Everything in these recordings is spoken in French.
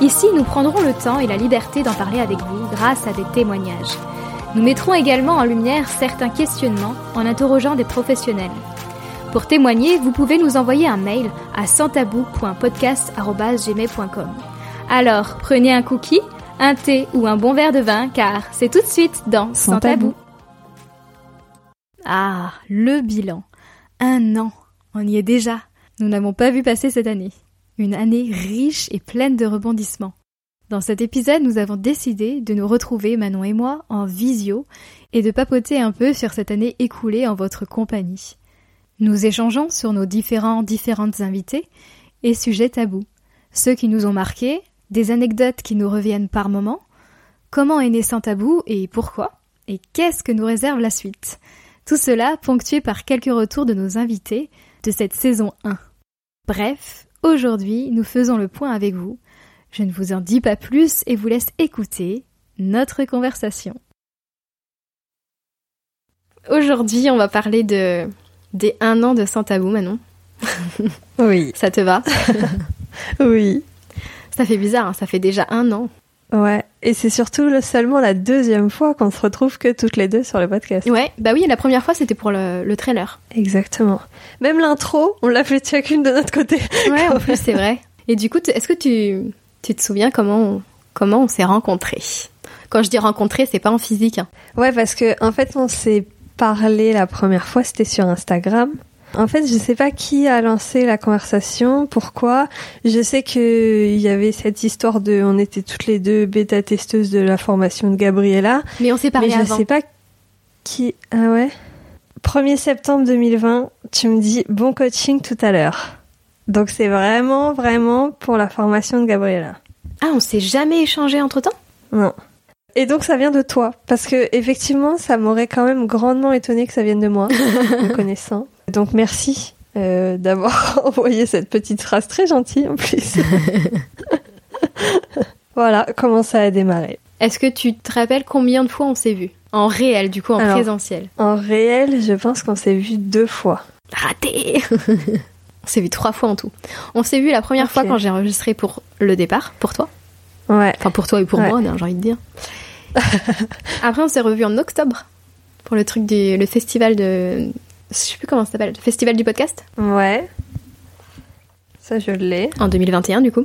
ici nous prendrons le temps et la liberté d'en parler avec vous grâce à des témoignages. Nous mettrons également en lumière certains questionnements en interrogeant des professionnels. Pour témoigner, vous pouvez nous envoyer un mail à santabou.podcast.gmail.com. Alors, prenez un cookie, un thé ou un bon verre de vin, car c'est tout de suite dans Sans, tabou. Ah, le bilan. Un an. On y est déjà. Nous n'avons pas vu passer cette année. Une année riche et pleine de rebondissements. Dans cet épisode, nous avons décidé de nous retrouver, Manon et moi, en visio et de papoter un peu sur cette année écoulée en votre compagnie. Nous échangeons sur nos différents différentes invités et sujets tabous. Ceux qui nous ont marqués, des anecdotes qui nous reviennent par moments, comment est né sans tabou et pourquoi, et qu'est-ce que nous réserve la suite. Tout cela ponctué par quelques retours de nos invités de cette saison 1. Bref, aujourd'hui, nous faisons le point avec vous. Je ne vous en dis pas plus et vous laisse écouter notre conversation. Aujourd'hui, on va parler de des un an de Sans Tabou, Manon. Oui. Ça te va? Oui. Ça fait bizarre, hein, ça fait déjà un an. Ouais, et c'est surtout seulement la deuxième fois qu'on se retrouve que toutes les deux sur le podcast. Ouais, bah oui, la première fois c'était pour le, le, trailer. Exactement. Même l'intro, on l'a fait chacune de notre côté. Ouais, en plus c'est vrai. Et du coup, est-ce que tu, tu te souviens comment on, comment on s'est rencontrés? Quand je dis rencontrés, c'est pas en physique. Hein. Ouais, parce que en fait, on s'est parlé la première fois, c'était sur Instagram. En fait, je sais pas qui a lancé la conversation, pourquoi. Je sais que il y avait cette histoire de, on était toutes les deux bêta testeuses de la formation de Gabriella. Mais on s'est parlé mais je avant. sais pas qui. Ah ouais. 1er septembre 2020, tu me dis bon coaching tout à l'heure. Donc c'est vraiment, vraiment pour la formation de Gabriella. Ah, on s'est jamais échangé entre temps Non. Et donc ça vient de toi, parce que effectivement, ça m'aurait quand même grandement étonné que ça vienne de moi, me connaissant. Donc merci euh, d'avoir envoyé cette petite phrase très gentille en plus. voilà comment ça a démarré. Est-ce que tu te rappelles combien de fois on s'est vu? En réel, du coup, en Alors, présentiel En réel, je pense qu'on s'est vu deux fois. Raté On s'est vu trois fois en tout. On s'est vu la première fois quand j'ai enregistré pour le départ, pour toi. Ouais. Enfin, pour toi et pour Ouais. moi, j'ai envie de dire. Après, on s'est revu en octobre pour le truc du le festival de. Je sais plus comment ça s'appelle. Le festival du podcast Ouais. Ça, je l'ai. en 2021, du coup.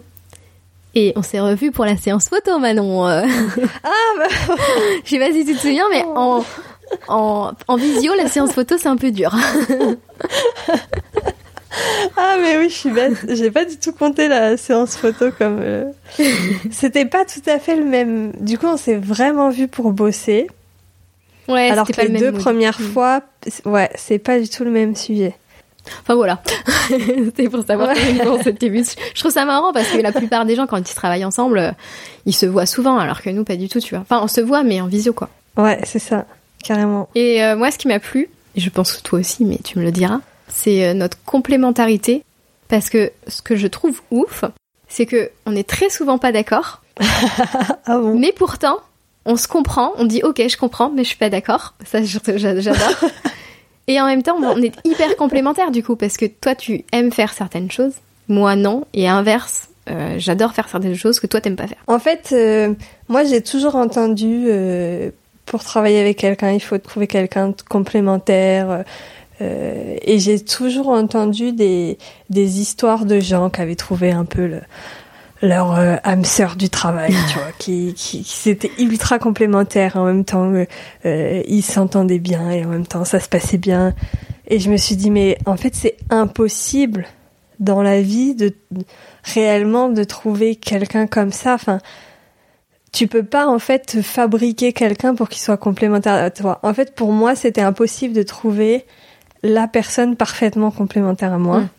Et on s'est revu pour la séance photo, Manon. Ah, bah, Je sais pas si tu te souviens, mais en, en, en visio, la séance photo, c'est un peu dur. ah, mais oui, je suis bête. J'ai pas du tout compté la séance photo comme. euh, C'était pas tout à fait le même. Du coup, on s'est vraiment vu pour bosser. Ouais, Alors que pas les le deux mood. premières Mm. fois, ouais, c'est pas du tout le même sujet. Enfin voilà, c'était pour savoir Ouais. Je trouve ça marrant parce que la plupart des gens, quand ils travaillent ensemble, ils se voient souvent, alors que nous, pas du tout, tu vois. Enfin, on se voit, mais en visio, quoi. Ouais, c'est ça, carrément. Et euh, moi, ce qui m'a plu, et je pense que toi aussi, mais tu me le diras, c'est euh, notre complémentarité. Parce que ce que je trouve ouf, c'est que on est très souvent pas d'accord, Ah bon? Mais pourtant, on se comprend, on dit ok, je comprends, mais je suis pas d'accord. Ça, j'adore. et en même temps, on est hyper complémentaires du coup, parce que toi, tu aimes faire certaines choses, moi non, et inverse, euh, j'adore faire certaines choses que toi, t'aimes pas faire. En fait, euh, moi j'ai toujours entendu euh, pour travailler avec quelqu'un, il faut trouver quelqu'un de complémentaire. et j'ai toujours entendu des, des histoires de gens qui avaient trouvé un peu le, leur euh, âme sœur du travail, tu vois, qui, qui, qui étaient ultra complémentaires en même temps, euh, euh, ils s'entendaient bien et en même temps ça se passait bien. Et je me suis dit mais en fait c'est impossible dans la vie de réellement de trouver quelqu'un comme ça. Enfin, tu peux pas en fait fabriquer quelqu'un pour qu'il soit complémentaire à toi. En fait, pour moi, c'était impossible de trouver la personne parfaitement complémentaire à moi. Mm.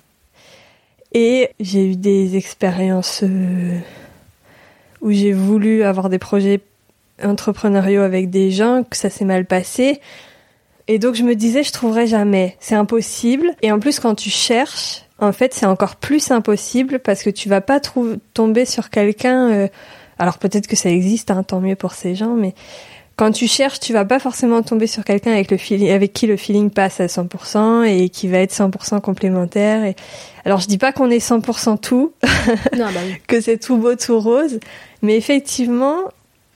Et j'ai eu des expériences euh, où j'ai voulu avoir des projets entrepreneuriaux avec des gens, que ça s'est mal passé. Et donc je me disais, je trouverai jamais. C'est impossible. Et en plus, quand tu cherches, en fait, c'est encore plus impossible parce que tu vas pas tomber sur quelqu'un. Euh, alors peut-être que ça existe, hein, tant mieux pour ces gens, mais quand tu cherches, tu vas pas forcément tomber sur quelqu'un avec le feeling, avec qui le feeling passe à 100% et qui va être 100% complémentaire. Et alors je dis pas qu'on est 100% tout, non, bah que c'est tout beau tout rose, mais effectivement,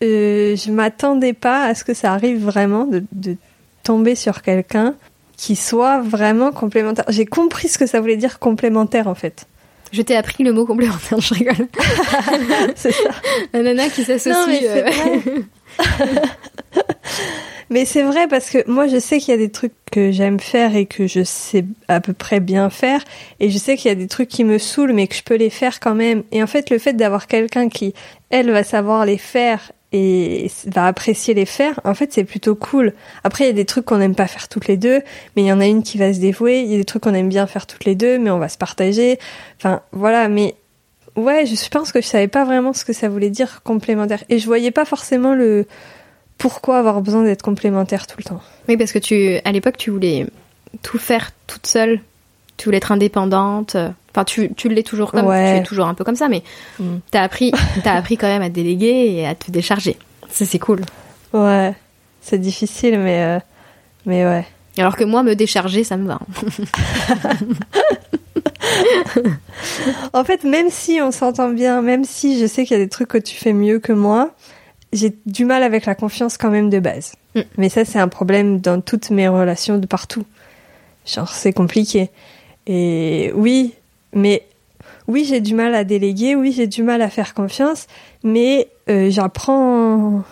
euh, je m'attendais pas à ce que ça arrive vraiment de, de tomber sur quelqu'un qui soit vraiment complémentaire. J'ai compris ce que ça voulait dire complémentaire en fait. Je t'ai appris le mot complémentaire, je rigole. c'est ça. La nana qui s'associe. Mais c'est vrai parce que moi je sais qu'il y a des trucs que j'aime faire et que je sais à peu près bien faire et je sais qu'il y a des trucs qui me saoulent mais que je peux les faire quand même. Et en fait le fait d'avoir quelqu'un qui elle va savoir les faire et va apprécier les faire, en fait c'est plutôt cool. Après il y a des trucs qu'on n'aime pas faire toutes les deux, mais il y en a une qui va se dévouer, il y a des trucs qu'on aime bien faire toutes les deux, mais on va se partager. Enfin voilà, mais ouais, je pense que je savais pas vraiment ce que ça voulait dire complémentaire et je voyais pas forcément le pourquoi avoir besoin d'être complémentaire tout le temps Oui, parce que tu, à l'époque, tu voulais tout faire toute seule. Tu voulais être indépendante. Enfin, tu, tu l'es toujours comme, tu es toujours un peu comme ça, mais tu mm. t'as appris, as appris quand même à déléguer et à te décharger. Ça, c'est cool. Ouais, c'est difficile, mais, euh, mais ouais. Alors que moi, me décharger, ça me va. en fait, même si on s'entend bien, même si je sais qu'il y a des trucs que tu fais mieux que moi, j'ai du mal avec la confiance quand même de base. Mm. Mais ça, c'est un problème dans toutes mes relations de partout. Genre, c'est compliqué. Et oui, mais oui, j'ai du mal à déléguer, oui, j'ai du mal à faire confiance, mais euh, j'apprends.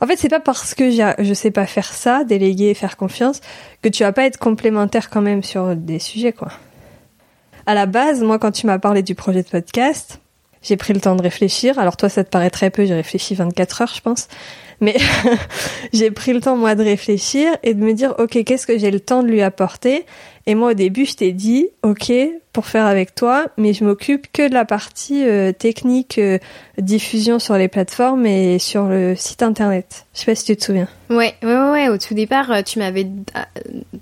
En fait, c'est pas parce que je sais pas faire ça, déléguer et faire confiance, que tu vas pas être complémentaire quand même sur des sujets, quoi. À la base, moi, quand tu m'as parlé du projet de podcast, j'ai pris le temps de réfléchir. Alors toi, ça te paraît très peu, j'ai réfléchi 24 heures, je pense. Mais j'ai pris le temps, moi, de réfléchir et de me dire, OK, qu'est-ce que j'ai le temps de lui apporter? Et moi, au début, je t'ai dit, OK, pour faire avec toi, mais je m'occupe que de la partie euh, technique, euh, diffusion sur les plateformes et sur le site internet. Je sais pas si tu te souviens. Ouais, ouais, ouais. Au tout départ, euh, tu m'avais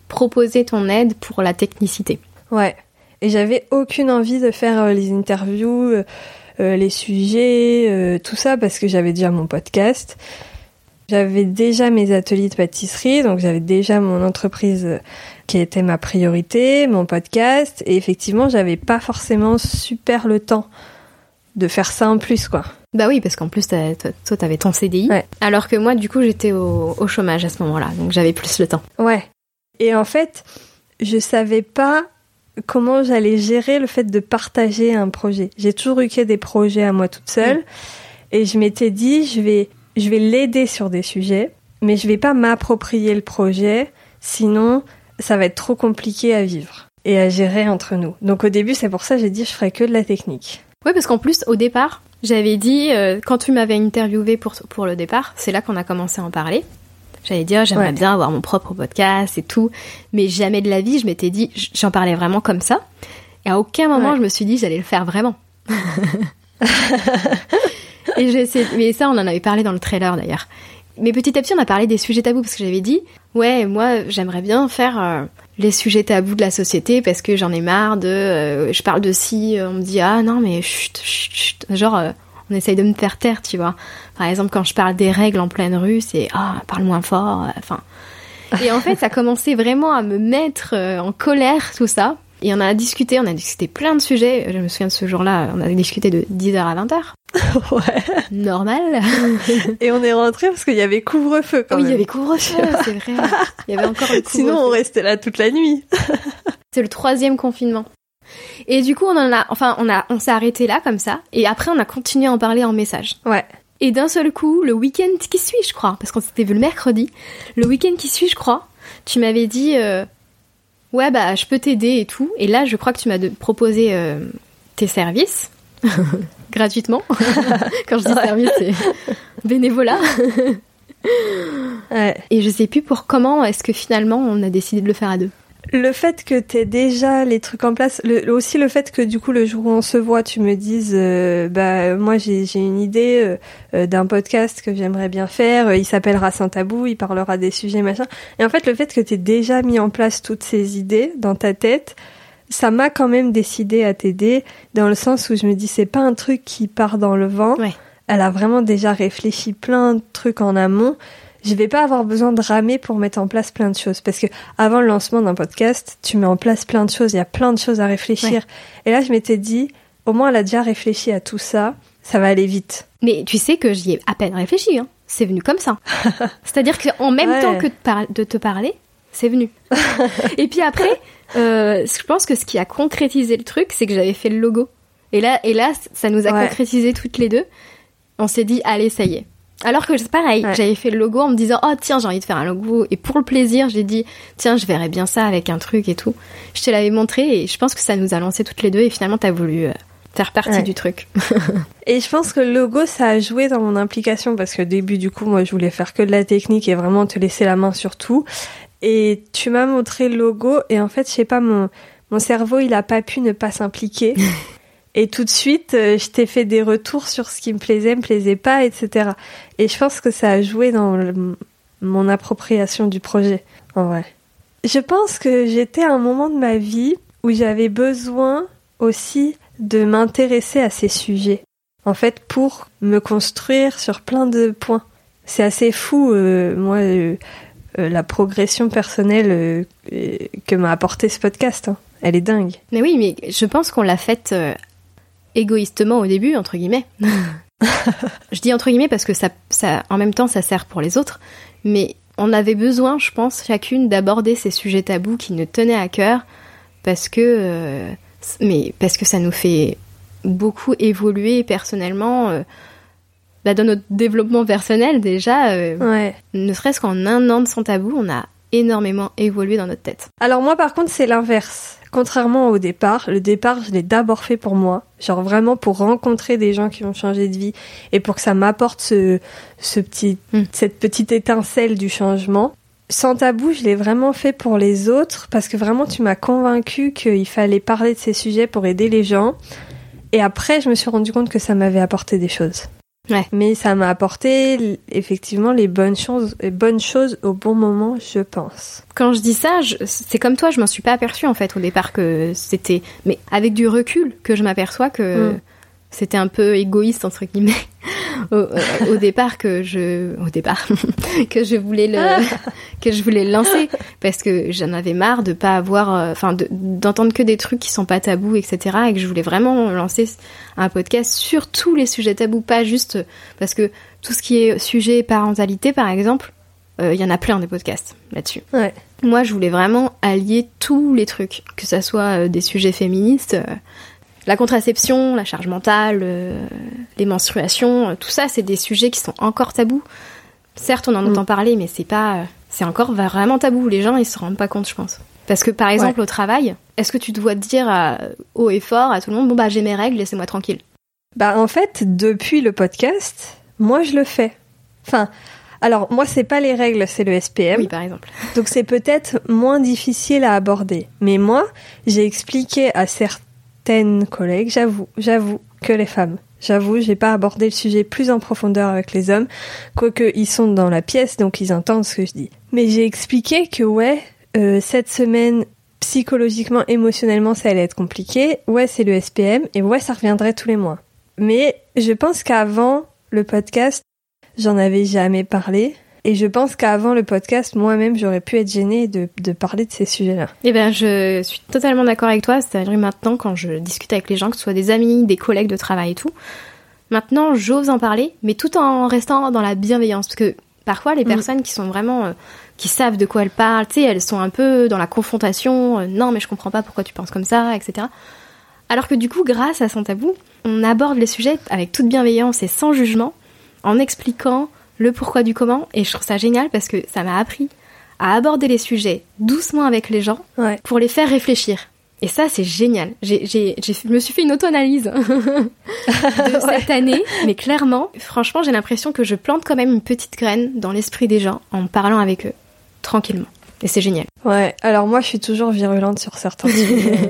proposé ton aide pour la technicité. Ouais. Et j'avais aucune envie de faire les interviews euh, les sujets, euh, tout ça parce que j'avais déjà mon podcast. J'avais déjà mes ateliers de pâtisserie, donc j'avais déjà mon entreprise euh, qui était ma priorité, mon podcast, et effectivement, j'avais pas forcément super le temps de faire ça en plus, quoi. Bah oui, parce qu'en plus, toi, t'avais ton CDI, alors que moi, du coup, j'étais au, au, chômage à ce moment-là, donc j'avais plus le temps. Ouais. Et en fait, je savais pas comment j'allais gérer le fait de partager un projet. J'ai toujours eu que des projets à moi toute seule mm. et je m'étais dit je vais je vais l'aider sur des sujets, mais je vais pas m'approprier le projet, sinon ça va être trop compliqué à vivre et à gérer entre nous. Donc au début, c'est pour ça que j'ai dit je ferai que de la technique. Oui, parce qu'en plus au départ, j'avais dit euh, quand tu m'avais interviewé pour pour le départ, c'est là qu'on a commencé à en parler. J'allais dire, j'aimerais bien avoir mon propre podcast et tout. Mais jamais de la vie, je m'étais dit, j'en parlais vraiment comme ça. Et à aucun moment, je me suis dit, j'allais le faire vraiment. et mais ça, on en avait parlé dans le trailer d'ailleurs. Mais petit à petit, on a parlé des sujets tabous parce que j'avais dit, ouais, moi, j'aimerais bien faire euh, les sujets tabous de la société parce que j'en ai marre de, euh, je parle de si, on me dit, ah non, mais chut, chut, chut. genre, euh, on essaye de me faire taire, tu vois. Par exemple, quand je parle des règles en pleine rue, c'est ah, parle moins fort, euh, enfin. Et en fait, ça commençait vraiment à me mettre euh, en colère, tout ça. Et on a discuté, on a discuté plein de sujets. Je me souviens de ce jour-là, on a discuté de 10h à 20h. ouais. Normal. Et on est rentré parce qu'il y avait couvre-feu quand oui, il y avait couvre-feu, c'est vrai. Il y avait encore le couvre-feu. Sinon, on restait là toute la nuit. c'est le troisième confinement. Et du coup, on en a, enfin, on a, on s'est arrêté là comme ça. Et après, on a continué à en parler en message. Ouais. Et d'un seul coup, le week-end qui suit, je crois, parce qu'on s'était vu le mercredi, le week-end qui suit, je crois, tu m'avais dit, euh, ouais, bah, je peux t'aider et tout. Et là, je crois que tu m'as proposé euh, tes services. gratuitement. Quand je dis service, c'est bénévolat. ouais. Et je sais plus pour comment est-ce que finalement on a décidé de le faire à deux? Le fait que tu aies déjà les trucs en place, le, aussi le fait que du coup le jour où on se voit, tu me dises, euh, bah moi j'ai une idée euh, euh, d'un podcast que j'aimerais bien faire, il s'appellera Sans Tabou, il parlera des sujets machin. Et en fait le fait que tu aies déjà mis en place toutes ces idées dans ta tête, ça m'a quand même décidé à t'aider dans le sens où je me dis c'est pas un truc qui part dans le vent. Elle a vraiment déjà réfléchi plein de trucs en amont je vais pas avoir besoin de ramer pour mettre en place plein de choses parce que avant le lancement d'un podcast, tu mets en place plein de choses, il y a plein de choses à réfléchir. Et là, je m'étais dit, au moins elle a déjà réfléchi à tout ça, ça va aller vite. Mais tu sais que j'y ai à peine réfléchi, hein. c'est venu comme ça. C'est-à-dire qu'en même temps que de, te parler, c'est venu. et puis après, euh, je pense que ce qui a concrétisé le truc, c'est que j'avais fait le logo. Et là, et là, ça nous a concrétisé toutes les deux. On s'est dit, allez, ça y est, alors que c'est pareil, j'avais fait le logo en me disant oh tiens j'ai envie de faire un logo et pour le plaisir j'ai dit tiens je verrais bien ça avec un truc et tout. Je te l'avais montré et je pense que ça nous a lancé toutes les deux et finalement t'as voulu euh, faire partie du truc. et je pense que le logo ça a joué dans mon implication parce que au début du coup moi je voulais faire que de la technique et vraiment te laisser la main sur tout et tu m'as montré le logo et en fait je sais pas mon mon cerveau il a pas pu ne pas s'impliquer. Et tout de suite, euh, je t'ai fait des retours sur ce qui me plaisait, me plaisait pas, etc. Et je pense que ça a joué dans mon appropriation du projet, en vrai. Je pense que j'étais à un moment de ma vie où j'avais besoin aussi de m'intéresser à ces sujets. En fait, pour me construire sur plein de points. C'est assez fou, euh, moi, euh, la progression personnelle que m'a apporté ce podcast. Hein. Elle est dingue. Mais oui, mais je pense qu'on l'a faite égoïstement au début, entre guillemets. je dis entre guillemets parce que ça, ça, en même temps, ça sert pour les autres, mais on avait besoin, je pense, chacune d'aborder ces sujets tabous qui nous tenaient à cœur parce que, euh, mais parce que ça nous fait beaucoup évoluer personnellement. Euh, bah, dans notre développement personnel déjà, euh, ne serait-ce qu'en un an de sans tabou, on a énormément évolué dans notre tête. Alors moi par contre c'est l'inverse. Contrairement au départ, le départ, je l'ai d'abord fait pour moi, genre vraiment pour rencontrer des gens qui ont changé de vie et pour que ça m'apporte ce, ce petit, hmm. cette petite étincelle du changement. Sans tabou, je l'ai vraiment fait pour les autres parce que vraiment tu m'as convaincu qu'il fallait parler de ces sujets pour aider les gens. Et après, je me suis rendu compte que ça m'avait apporté des choses. Mais ça m'a apporté effectivement les bonnes choses, les bonnes choses au bon moment, je pense. Quand je dis ça, c'est comme toi, je m'en suis pas aperçue en fait au départ que c'était, mais avec du recul que je m'aperçois que mm c'était un peu égoïste entre guillemets au, au, départ que je au départ que je voulais le que je voulais le lancer parce que j'en avais marre de pas avoir euh, enfin d'entendre que des trucs qui sont pas tabous etc et que je voulais vraiment lancer un podcast sur tous les sujets tabous pas juste parce que tout ce qui est sujet parentalité par exemple euh, il y en a plein des podcasts là-dessus ouais. moi je voulais vraiment allier tous les trucs que ça soit euh, des sujets féministes la contraception, la charge mentale, euh, les menstruations, euh, tout ça, c'est des sujets qui sont encore tabous. Certes, on en entend mm. parler, mais c'est pas, euh, c'est encore vraiment tabou. Les gens, ils se rendent pas compte, je pense. Parce que par exemple, au travail, est-ce que tu dois dire haut et fort à tout le monde, bon bah j'ai mes règles, laissez-moi tranquille? Bah en fait, depuis le podcast, moi je le fais. Enfin, alors moi c'est pas les règles, c'est le SPM. Oui, par exemple. Donc c'est peut-être moins difficile à aborder. Mais moi, j'ai expliqué à certains collègues, j'avoue, j'avoue que les femmes. J'avoue, j'ai pas abordé le sujet plus en profondeur avec les hommes, quoique ils sont dans la pièce, donc ils entendent ce que je dis. Mais j'ai expliqué que ouais, euh, cette semaine, psychologiquement, émotionnellement, ça allait être compliqué. Ouais, c'est le SPM, et ouais, ça reviendrait tous les mois. Mais je pense qu'avant le podcast, j'en avais jamais parlé. Et je pense qu'avant le podcast, moi-même, j'aurais pu être gênée de, de parler de ces sujets-là. Eh ben, je suis totalement d'accord avec toi. C'est-à-dire maintenant, quand je discute avec les gens, que ce soit des amis, des collègues de travail et tout, maintenant, j'ose en parler, mais tout en restant dans la bienveillance. Parce que parfois, les mm. personnes qui sont vraiment, euh, qui savent de quoi elles parlent, tu sais, elles sont un peu dans la confrontation. Euh, non, mais je comprends pas pourquoi tu penses comme ça, etc. Alors que du coup, grâce à son tabou, on aborde les sujets avec toute bienveillance et sans jugement, en expliquant le pourquoi du comment, et je trouve ça génial parce que ça m'a appris à aborder les sujets doucement avec les gens pour les faire réfléchir. Et ça, c'est génial. J'ai, je me suis fait une auto-analyse de cette année, mais clairement, franchement, j'ai l'impression que je plante quand même une petite graine dans l'esprit des gens en parlant avec eux, tranquillement. Et c'est génial. Ouais, alors moi je suis toujours virulente sur certains sujets.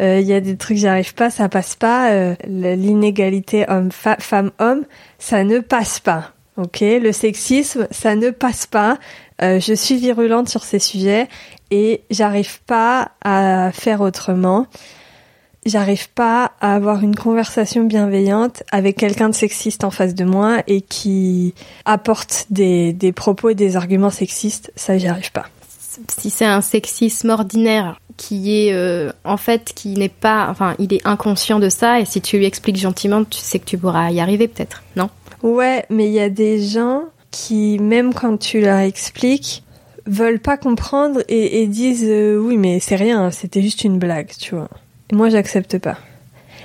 Euh, Il y a des trucs j'arrive pas, ça passe pas. Euh, L'inégalité homme femme homme, ça ne passe pas. Ok, le sexisme, ça ne passe pas. Euh, je suis virulente sur ces sujets et j'arrive pas à faire autrement. J'arrive pas à avoir une conversation bienveillante avec quelqu'un de sexiste en face de moi et qui apporte des, propos et des arguments sexistes. Ça, j'y arrive pas. Si c'est un sexisme ordinaire qui est euh, en fait qui n'est pas, enfin, il est inconscient de ça et si tu lui expliques gentiment, tu sais que tu pourras y arriver peut-être, non? Ouais, mais il y a des gens qui, même quand tu leur expliques, veulent pas comprendre et, disent euh, oui mais c'est rien, c'était juste une blague, tu vois. Et moi j'accepte pas.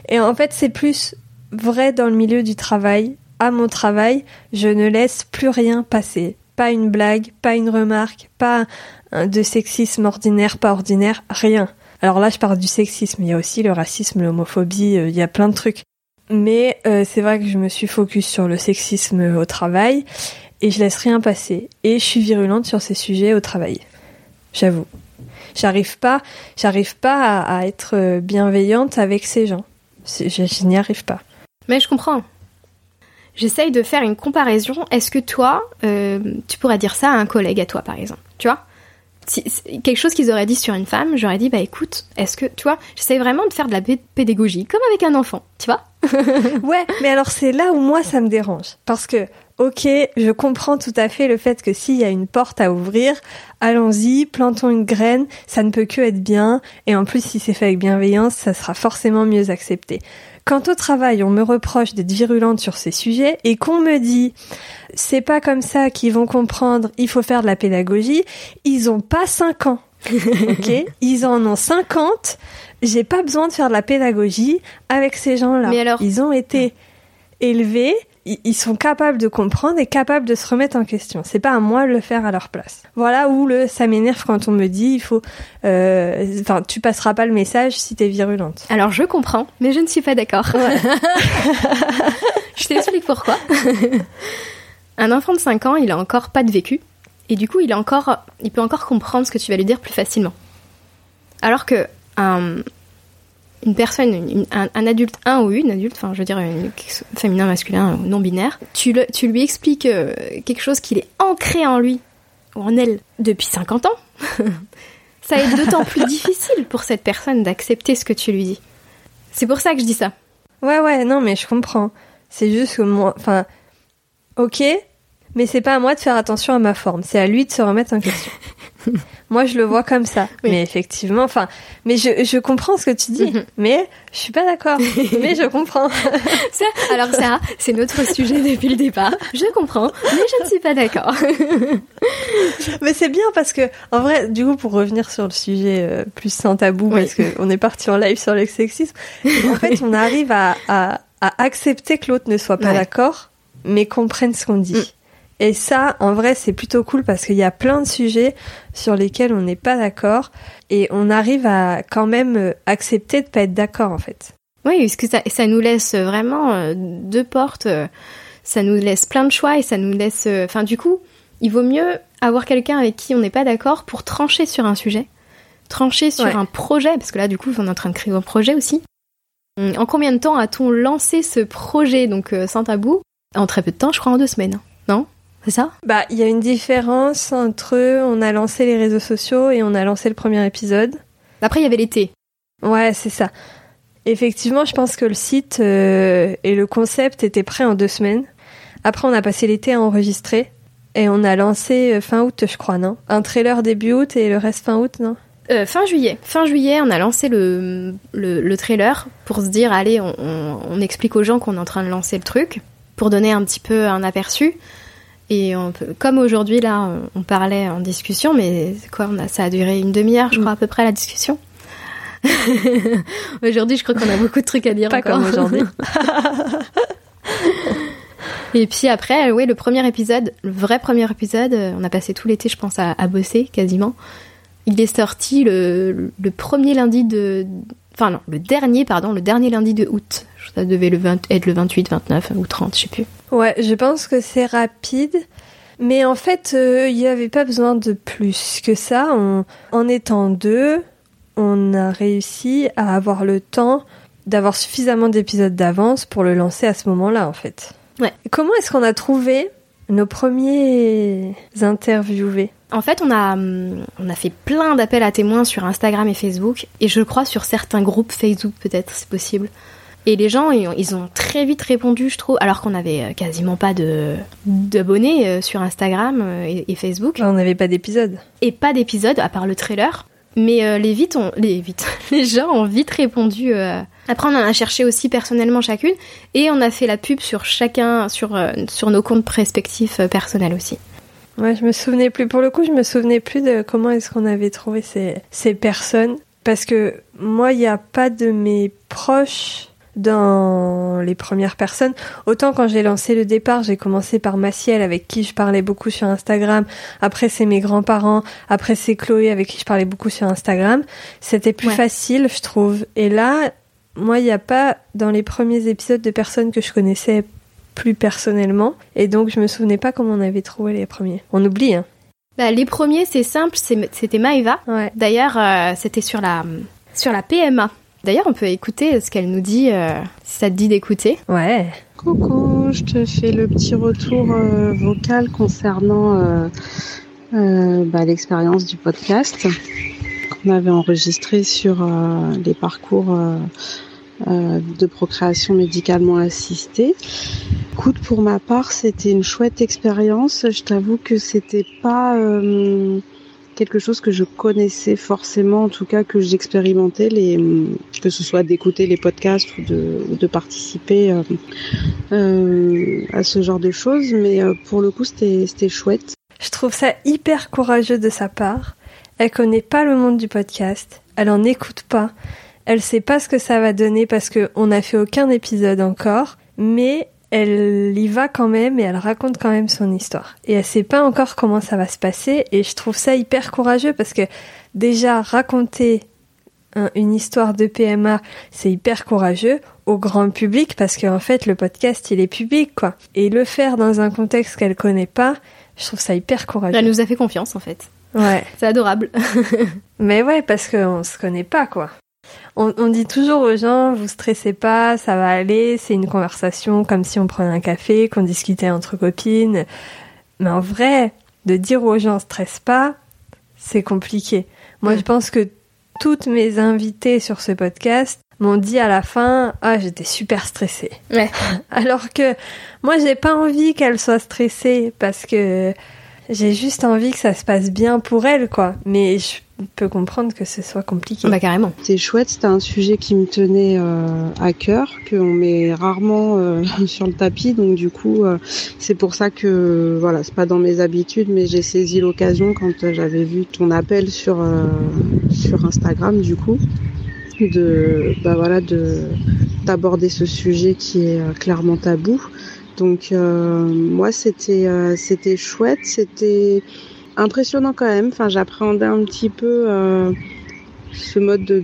Et en fait c'est plus vrai dans le milieu du travail. À mon travail, je ne laisse plus rien passer. Pas une blague, pas une remarque, pas de sexisme ordinaire, pas ordinaire, rien. Alors là je parle du sexisme, il y a aussi le racisme, l'homophobie, euh, il y a plein de trucs. Mais euh, c'est vrai que je me suis focus sur le sexisme au travail et je laisse rien passer. Et je suis virulente sur ces sujets au travail. J'avoue. J'arrive pas, j'arrive pas à, être bienveillante avec ces gens. Je, n'y arrive pas. Mais je comprends. J'essaye de faire une comparaison. Est-ce que toi, euh, tu pourrais dire ça à un collègue à toi, par exemple? Tu vois? Quelque chose qu'ils auraient dit sur une femme, j'aurais dit bah écoute, est-ce que tu vois, j'essaie vraiment de faire de la pédagogie comme avec un enfant, tu vois? Ouais, mais alors c'est là où moi ça me dérange parce que Ok, je comprends tout à fait le fait que s'il y a une porte à ouvrir, allons-y, plantons une graine, ça ne peut que être bien, et en plus si c'est fait avec bienveillance, ça sera forcément mieux accepté. Quant au travail, on me reproche d'être virulente sur ces sujets et qu'on me dit c'est pas comme ça qu'ils vont comprendre, il faut faire de la pédagogie, ils ont pas 5 ans. ok Ils en ont 50. J'ai pas besoin de faire de la pédagogie avec ces gens-là. Mais alors Ils ont été élevés ils sont capables de comprendre et capables de se remettre en question. C'est pas à moi de le faire à leur place. Voilà où le ça m'énerve quand on me dit il faut, euh, enfin tu passeras pas le message si t'es virulente. Alors je comprends, mais je ne suis pas d'accord. Ouais. je t'explique pourquoi. Un enfant de 5 ans, il a encore pas de vécu et du coup il a encore, il peut encore comprendre ce que tu vas lui dire plus facilement. Alors que un, une personne, un, adulte, un ou une adulte, enfin je veux dire féminin, masculin, non binaire, tu lui expliques euh, quelque chose qu'il est ancré en lui ou en elle depuis 50 ans, ça est d'autant plus difficile pour cette personne d'accepter ce que tu lui dis. C'est pour ça que je dis ça. Ouais ouais non mais je comprends. C'est juste que moi, enfin, ok, mais c'est pas à moi de faire attention à ma forme, c'est à lui de se remettre en question. Moi, je le vois comme ça. Oui. Mais effectivement, enfin, mais je, je comprends ce que tu dis, mm-hmm. mais je suis pas d'accord. mais je comprends. ça, alors ça, c'est notre sujet depuis le départ. Je comprends, mais je ne suis pas d'accord. mais c'est bien parce que, en vrai, du coup, pour revenir sur le sujet euh, plus sans tabou, oui. parce qu'on est parti en live sur le sexisme, en fait, on arrive à, à, à accepter que l'autre ne soit pas ouais. d'accord, mais comprenne ce qu'on dit. Mm. Et ça, en vrai, c'est plutôt cool parce qu'il y a plein de sujets sur lesquels on n'est pas d'accord et on arrive à quand même accepter de pas être d'accord en fait. Oui, parce que ça, ça nous laisse vraiment euh, deux portes, euh, ça nous laisse plein de choix et ça nous laisse. euh, Enfin, du coup, il vaut mieux avoir quelqu'un avec qui on n'est pas d'accord pour trancher sur un sujet, trancher sur Ouais. un projet, parce que là, du coup, on est en train de créer un projet aussi. Hum, En combien de temps a-t-on lancé ce projet, donc euh, sans tabou? En très peu de temps, je crois en deux semaines, non? C'est ça? Bah, il y a une différence entre on a lancé les réseaux sociaux et on a lancé le premier épisode. Après, il y avait l'été. Ouais, c'est ça. Effectivement, je pense que le site euh, et le concept étaient prêts en deux semaines. Après, on a passé l'été à enregistrer et on a lancé euh, fin août, je crois, non? Un trailer début août et le reste fin août, non? Euh, fin juillet. Fin juillet, on a lancé le, le, le trailer pour se dire, allez, on, on, on explique aux gens qu'on est en train de lancer le truc, pour donner un petit peu un aperçu. Et on peut, comme aujourd'hui, là, on, on parlait en discussion, mais quoi on a, Ça a duré une demi-heure, je crois, à peu près, la discussion. aujourd'hui, je crois qu'on a beaucoup de trucs à dire. Pas encore. comme aujourd'hui. Et puis après, oui, le premier épisode, le vrai premier épisode, euh, on a passé tout l'été, je pense, à, à bosser quasiment. Il est sorti le, le premier lundi de. Enfin, non, le dernier, pardon, le dernier lundi de août. Ça devait le 20 être le 28, 29 ou 30, je sais plus. Ouais, je pense que c'est rapide, Mais en fait, il n'y avait pas besoin de plus que ça. en étant deux, on a réussi à avoir le temps d'avoir suffisamment d'épisodes d'avance pour le lancer à ce moment-là, en fait. Ouais. comment est-ce qu'on a trouvé nos premiers interviewés? En fait, on a, hum, on a fait plein d'appels à témoins sur Instagram et Facebook, et je crois sur certains groupes Facebook peut-être, c'est possible. Et les gens, ils ont très vite répondu, je trouve, alors qu'on n'avait euh, quasiment pas d'abonnés euh, sur Instagram euh, et, Facebook. On n'avait pas d'épisode. Et pas d'épisode, à part le trailer. Mais les vite ont, les vite, les gens ont vite répondu. Après, on en a cherché aussi personnellement chacune, et on a fait la pub sur chacun, sur sur nos comptes respectifs personnels aussi. Ouais, je me souvenais plus. Pour le coup, je me souvenais plus de comment est-ce qu'on avait trouvé ces, ces personnes. Parce que moi, il n'y a pas de mes proches dans les premières personnes. Autant quand j'ai lancé le départ, j'ai commencé par Maciel avec qui je parlais beaucoup sur Instagram. Après c'est mes grands-parents. Après c'est Chloé avec qui je parlais beaucoup sur Instagram. C'était plus facile, je trouve. Et là, moi, il n'y a pas dans les premiers épisodes de personnes que je connaissais plus personnellement. Et donc je me souvenais pas comment on avait trouvé les premiers. On oublie, hein. Bah, les premiers, c'est simple, c'était Maëva. Ouais. D'ailleurs, euh, c'était sur la, sur la PMA. D'ailleurs, on peut écouter ce qu'elle nous dit, euh, si ça te dit d'écouter. Ouais. Coucou, je te fais le petit retour euh, vocal concernant euh, bah, l'expérience du podcast qu'on avait enregistré sur les parcours de procréation médicalement assistée. Écoute, pour ma part, c'était une chouette expérience. Je t'avoue que c'était pas quelque chose que je connaissais forcément, en tout cas que j'expérimentais, les, que ce soit d'écouter les podcasts ou de, participer euh, euh, à ce genre de choses. Mais euh, pour le coup, c'était chouette. Je trouve ça hyper courageux de sa part. Elle connaît pas le monde du podcast. Elle en écoute pas. Elle sait pas ce que ça va donner parce qu'on n'a fait aucun épisode encore. Mais elle y va quand même et elle raconte quand même son histoire. Et elle sait pas encore comment ça va se passer et je trouve ça hyper courageux parce que déjà raconter une histoire de PMA, c'est hyper courageux au grand public parce qu'en fait le podcast il est public quoi. Et le faire dans un contexte qu'elle connaît pas, je trouve ça hyper courageux. Elle nous a fait confiance en fait. Ouais. c'est adorable. Mais ouais parce qu'on se connaît pas quoi. On, dit toujours aux gens, vous stressez pas, ça va aller, c'est une conversation comme si on prenait un café, qu'on discutait entre copines. Mais en vrai, de dire aux gens stresse pas, c'est compliqué. Moi, je pense que toutes mes invitées sur ce podcast m'ont dit à la fin ah j'étais super stressée. Ouais. Alors que moi j'ai pas envie qu'elle soit stressée parce que j'ai juste envie que ça se passe bien pour elle quoi. Mais je peut comprendre que ce soit compliqué. Bah carrément. C'est chouette, c'était un sujet qui me tenait euh, à cœur, qu'on met rarement euh, sur le tapis, donc du coup euh, c'est pour ça que voilà, c'est pas dans mes habitudes, mais j'ai saisi l'occasion quand j'avais vu ton appel sur sur Instagram du coup de bah voilà de d'aborder ce sujet qui est clairement tabou. Donc moi c'était c'était chouette, c'était impressionnant quand même. Enfin, j'appréhendais un petit peu euh, ce mode de,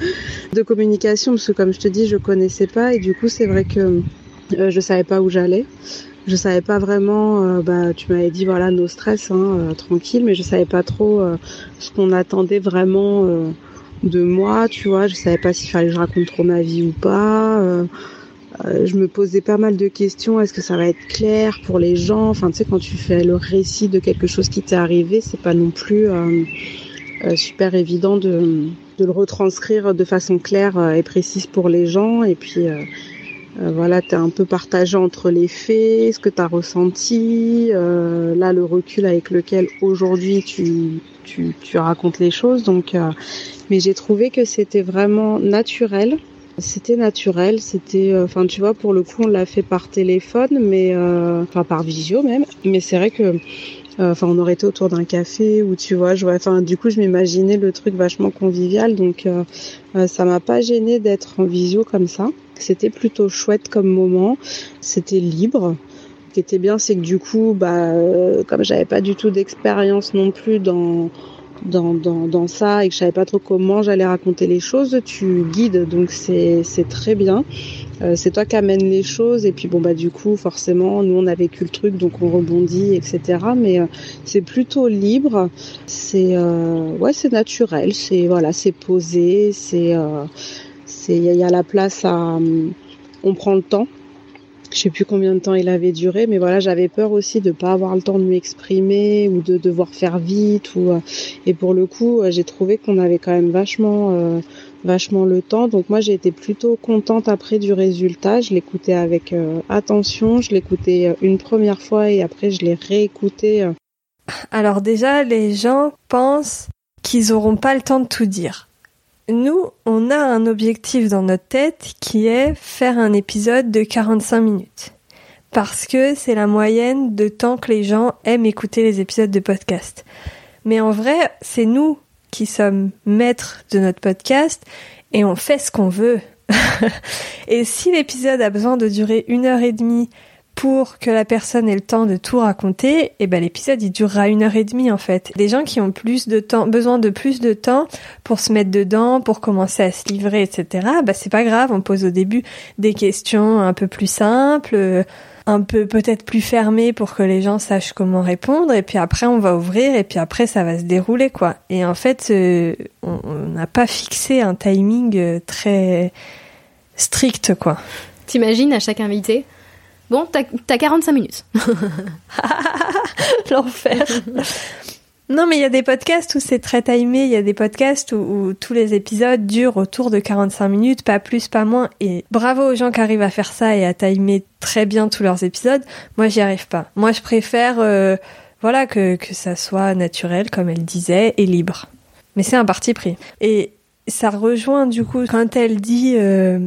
de, communication parce que, comme je te dis, je connaissais pas et du coup, c'est vrai que euh, je savais pas où j'allais. Je savais pas vraiment. Euh, bah, tu m'avais dit voilà, nos stress, hein, tranquille, mais je savais pas trop ce qu'on attendait vraiment de moi. Tu vois, je savais pas s'il fallait que je raconte trop ma vie ou pas. Euh, je me posais pas mal de questions. Est-ce que ça va être clair pour les gens? Enfin, tu sais, quand tu fais le récit de quelque chose qui t'est arrivé, c'est pas non plus euh, euh, super évident de, le retranscrire de façon claire et précise pour les gens. Et puis, voilà, tu un peu partagé entre les faits, ce que tu as ressenti, là, le recul avec lequel aujourd'hui tu, tu, tu, racontes les choses. Donc, mais j'ai trouvé que c'était vraiment naturel c'était naturel, c'était, euh, enfin tu vois, pour le coup on l'a fait par téléphone, mais euh, enfin par visio même. Mais c'est vrai que, euh, enfin on aurait été autour d'un café ou tu vois, je enfin du coup je m'imaginais le truc vachement convivial, donc ça m'a pas gêné d'être en visio comme ça. C'était plutôt chouette comme moment, c'était libre. Ce qui était bien, c'est que du coup, bah, comme j'avais pas du tout d'expérience non plus dans dans, dans, dans ça et que je savais pas trop comment j'allais raconter les choses, tu guides, donc c'est très bien. Euh, c'est toi qui amènes les choses et puis bon bah du coup forcément nous on a vécu le truc donc on rebondit etc. Mais euh, c'est plutôt libre, c'est euh, ouais c'est naturel, c'est voilà c'est posé, c'est c'est il y, a la place à on prend le temps je sais plus combien de temps il avait duré, mais voilà, j'avais peur aussi de pas avoir le temps de m'exprimer ou de devoir faire vite. Ou euh, et pour le coup, euh, j'ai trouvé qu'on avait quand même vachement, euh, vachement le temps. Donc moi, j'ai été plutôt contente après du résultat. Je l'écoutais avec attention. Je l'écoutais une première fois et après je l'ai réécouté. Alors déjà, les gens pensent qu'ils auront pas le temps de tout dire nous, on a un objectif dans notre tête qui est faire un épisode de 45 minutes. Parce que c'est la moyenne de temps que les gens aiment écouter les épisodes de podcast. Mais en vrai, c'est nous qui sommes maîtres de notre podcast et on fait ce qu'on veut. et si l'épisode a besoin de durer une heure et demie pour que la personne ait le temps de tout raconter, et eh ben l'épisode il durera une heure et demie en fait. Des gens qui ont plus de temps, besoin de plus de temps pour se mettre dedans, pour commencer à se livrer, etc. Bah c'est pas grave, on pose au début des questions un peu plus simples, un peu peut-être plus fermées pour que les gens sachent comment répondre, et puis après on va ouvrir, et puis après ça va se dérouler quoi. Et en fait, euh, on n'a pas fixé un timing euh, très strict quoi. T'imagines à chaque invité? Bon, t'as 45 minutes. L'enfer. Non, mais il y a des podcasts où c'est très timé, il y a des podcasts où, tous les épisodes durent autour de 45 minutes, pas plus, pas moins. Et bravo aux gens qui arrivent à faire ça et à timer très bien tous leurs épisodes. Moi, j'y arrive pas. Moi, je préfère, euh, voilà, que, que ça soit naturel, comme elle disait, et libre. Mais c'est un parti pris. Et ça rejoint, du coup, quand elle dit euh,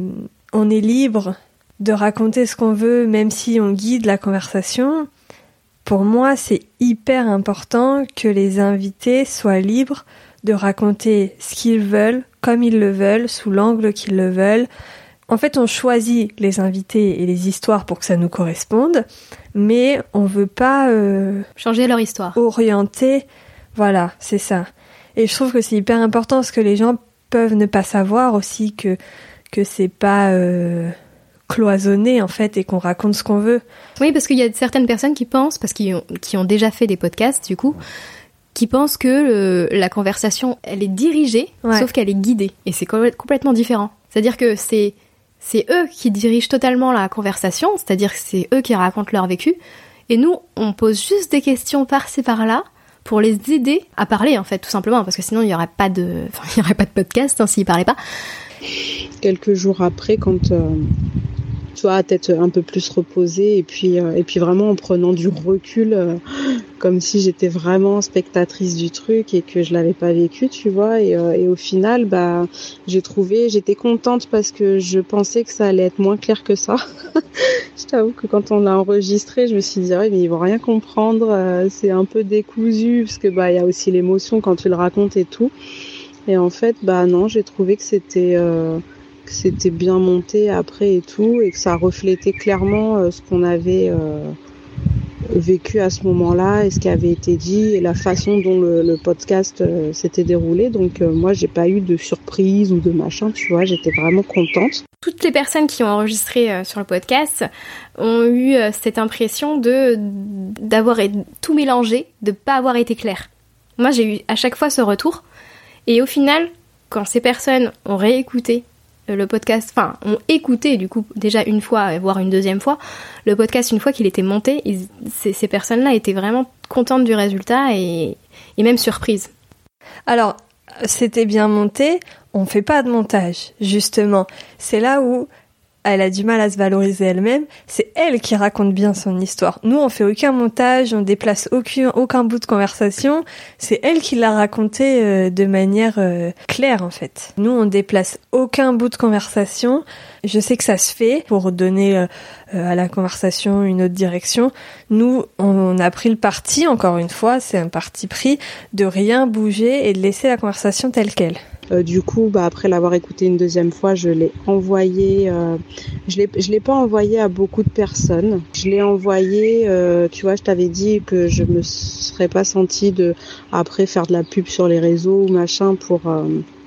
on est libre de raconter ce qu'on veut, même si on guide la conversation, pour moi, c'est hyper important que les invités soient libres de raconter ce qu'ils veulent, comme ils le veulent, sous l'angle qu'ils le veulent. En fait, on choisit les invités et les histoires pour que ça nous corresponde, mais on veut pas euh, changer leur histoire. Orienter, voilà, c'est ça. Et je trouve que c'est hyper important parce que les gens peuvent ne pas savoir aussi que que c'est pas euh, cloisonné en fait et qu'on raconte ce qu'on veut. Oui, parce qu'il y a certaines personnes qui pensent, parce qu'ils ont, qui ont déjà fait des podcasts du coup, qui pensent que la conversation, elle est dirigée, sauf qu'elle est guidée. Et c'est complètement différent. C'est-à-dire que c'est c'est eux qui dirigent totalement la conversation, c'est-à-dire que c'est eux qui racontent leur vécu. Et nous, on pose juste des questions par-ci par-là pour les aider à parler en fait, tout simplement, parce que sinon il n'y aurait pas de, enfin, il y aurait pas de podcast hein, s'ils parlaient pas. Quelques jours après, quand euh, à tête un peu plus reposée et puis euh, et puis vraiment en prenant du recul euh, comme si j'étais vraiment spectatrice du truc et que je l'avais pas vécu tu vois. Et, euh, et au final bah j'ai trouvé j'étais contente parce que je pensais que ça allait être moins clair que ça. Je t'avoue que quand on l'a enregistré je me suis dit ouais, mais ils vont rien comprendre c'est un peu décousu parce que bah il y a aussi l'émotion quand tu le racontes et tout. Et en fait bah non j'ai trouvé que c'était c'était bien monté après et tout, et que ça reflétait clairement euh, ce qu'on avait euh, vécu à ce moment-là et ce qui avait été dit et la façon dont le, podcast euh, s'était déroulé. Donc moi, j'ai pas eu de surprise ou de machin, tu vois, j'étais vraiment contente. Toutes les personnes qui ont enregistré sur le podcast ont eu cette impression de d'avoir tout mélangé, de pas avoir été clair. Moi, j'ai eu à chaque fois ce retour, et au final, quand ces personnes ont réécouté le podcast, enfin, ont écouté du coup déjà une fois, voire une deuxième fois, le podcast une fois qu'il était monté, ces, personnes-là étaient vraiment contentes du résultat et, et même surprises. Alors, c'était bien monté, on fait pas de montage, justement. C'est là où elle a du mal à se valoriser elle-même, c'est elle qui raconte bien son histoire. Nous, on fait aucun montage, on déplace aucun, aucun bout de conversation, c'est elle qui l'a raconté euh, de manière euh, claire en fait. Nous, on déplace aucun bout de conversation. Je sais que ça se fait pour donner euh, à la conversation une autre direction. Nous, on a pris le parti, encore une fois, c'est un parti pris, de rien bouger et de laisser la conversation telle qu'elle. Du coup, bah, après l'avoir écouté une deuxième fois, je l'ai envoyé. je l'ai, je l'ai pas envoyé à beaucoup de personnes. Je l'ai envoyé. tu vois, je t'avais dit que je me serais pas sentie de après faire de la pub sur les réseaux ou machin pour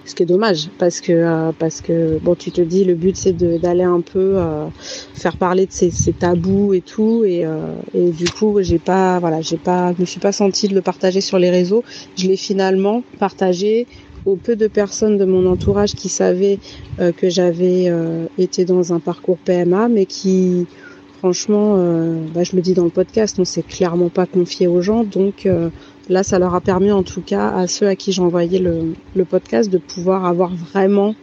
ce qui est dommage parce que euh, parce que bon tu te dis le but c'est d'aller un peu euh, faire parler de ces, ces, tabous et tout et, euh, et du coup j'ai pas voilà j'ai pas je me suis pas sentie de le partager sur les réseaux je l'ai finalement partagé aux peu de personnes de mon entourage qui savaient que j'avais été dans un parcours PMA mais qui franchement bah, je le dis dans le podcast on s'est clairement pas confié aux gens donc Là, ça leur a permis, en tout cas, à ceux à qui j'envoyais le, le podcast, de pouvoir avoir vraiment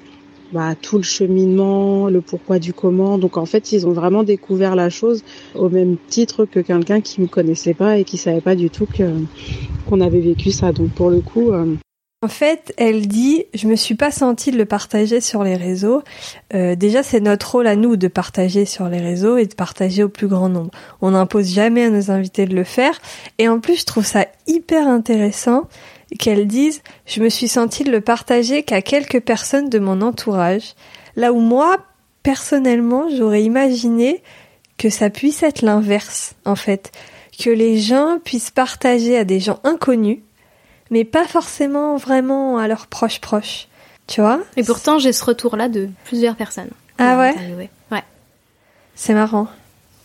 bah, tout le cheminement, le pourquoi du comment. Donc en fait, ils ont vraiment découvert la chose au même titre que quelqu'un qui me connaissait pas et qui savait pas du tout qu'on avait vécu ça. Donc pour le coup, euh, en fait, elle dit, je me suis pas sentie de le partager sur les réseaux. Euh, déjà, c'est notre rôle à nous de partager sur les réseaux et de partager au plus grand nombre. On n'impose jamais à nos invités de le faire. Et en plus, je trouve ça hyper intéressant qu'elle dise, je me suis sentie de le partager qu'à quelques personnes de mon entourage. Là où moi, personnellement, j'aurais imaginé que ça puisse être l'inverse, en fait. Que les gens puissent partager à des gens inconnus mais pas forcément vraiment à leurs proches proches. Tu vois Et pourtant, j'ai ce retour-là de plusieurs personnes. Ah ouais Ouais. C'est marrant.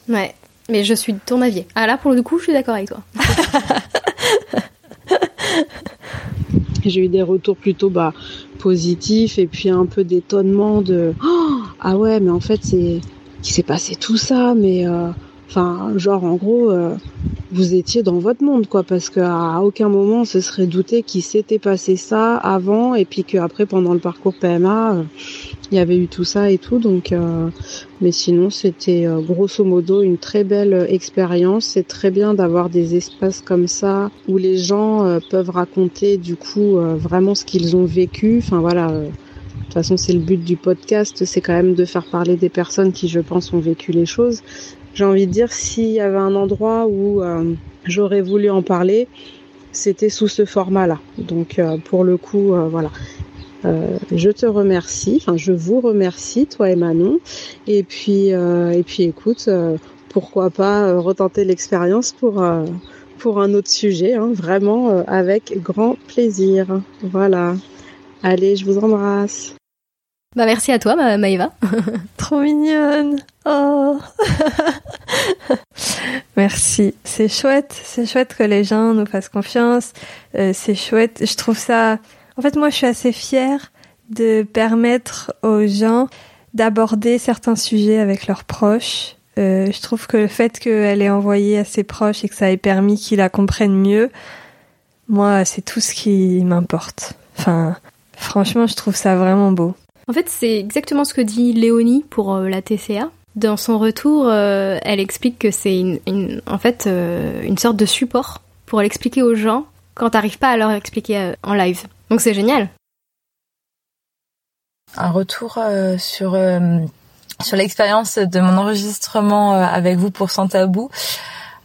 Ouais. Mais je suis de ton avis. Ah là, pour le coup, je suis d'accord avec toi. j'ai eu des retours plutôt bah, positifs et puis un peu d'étonnement de oh, ah ouais mais en fait c'est qui s'est passé tout ça mais euh, Enfin, genre en gros, euh, vous étiez dans votre monde, quoi, parce qu'à aucun moment on se serait douté qu'il s'était passé ça avant, et puis qu'après pendant le parcours PMA, euh, il y avait eu tout ça et tout. Donc, euh, mais sinon, c'était grosso modo une très belle expérience. C'est très bien d'avoir des espaces comme ça où les gens peuvent raconter du coup vraiment ce qu'ils ont vécu. Enfin voilà. de toute façon, c'est le but du podcast, c'est quand même de faire parler des personnes qui, je pense, ont vécu les choses j'ai envie de dire, s'il y avait un endroit où euh, j'aurais voulu en parler, c'était sous ce format-là. Donc euh, pour le coup, euh, voilà. je te remercie, enfin je vous remercie, toi et Manon. Et puis, et puis écoute, pourquoi pas retenter l'expérience pour, pour un autre sujet, hein, vraiment avec grand plaisir. Voilà. Allez, je vous embrasse. Bah merci à toi, Maëva. Trop mignonne. Oh. merci. C'est chouette. C'est chouette que les gens nous fassent confiance. Euh, c'est chouette. Je trouve ça. En fait, moi, je suis assez fière de permettre aux gens d'aborder certains sujets avec leurs proches. Euh, je trouve que le fait qu'elle ait envoyé à ses proches et que ça ait permis qu'ils la comprennent mieux, moi, c'est tout ce qui m'importe. Enfin, franchement, je trouve ça vraiment beau. En fait, c'est exactement ce que dit Léonie pour euh, la TCA. Dans son retour, euh, elle explique que c'est une, en fait euh, une sorte de support pour l'expliquer aux gens quand t'arrives pas à leur expliquer en live. Donc c'est génial. Un retour sur sur l'expérience de mon enregistrement avec vous pour Sans Tabou.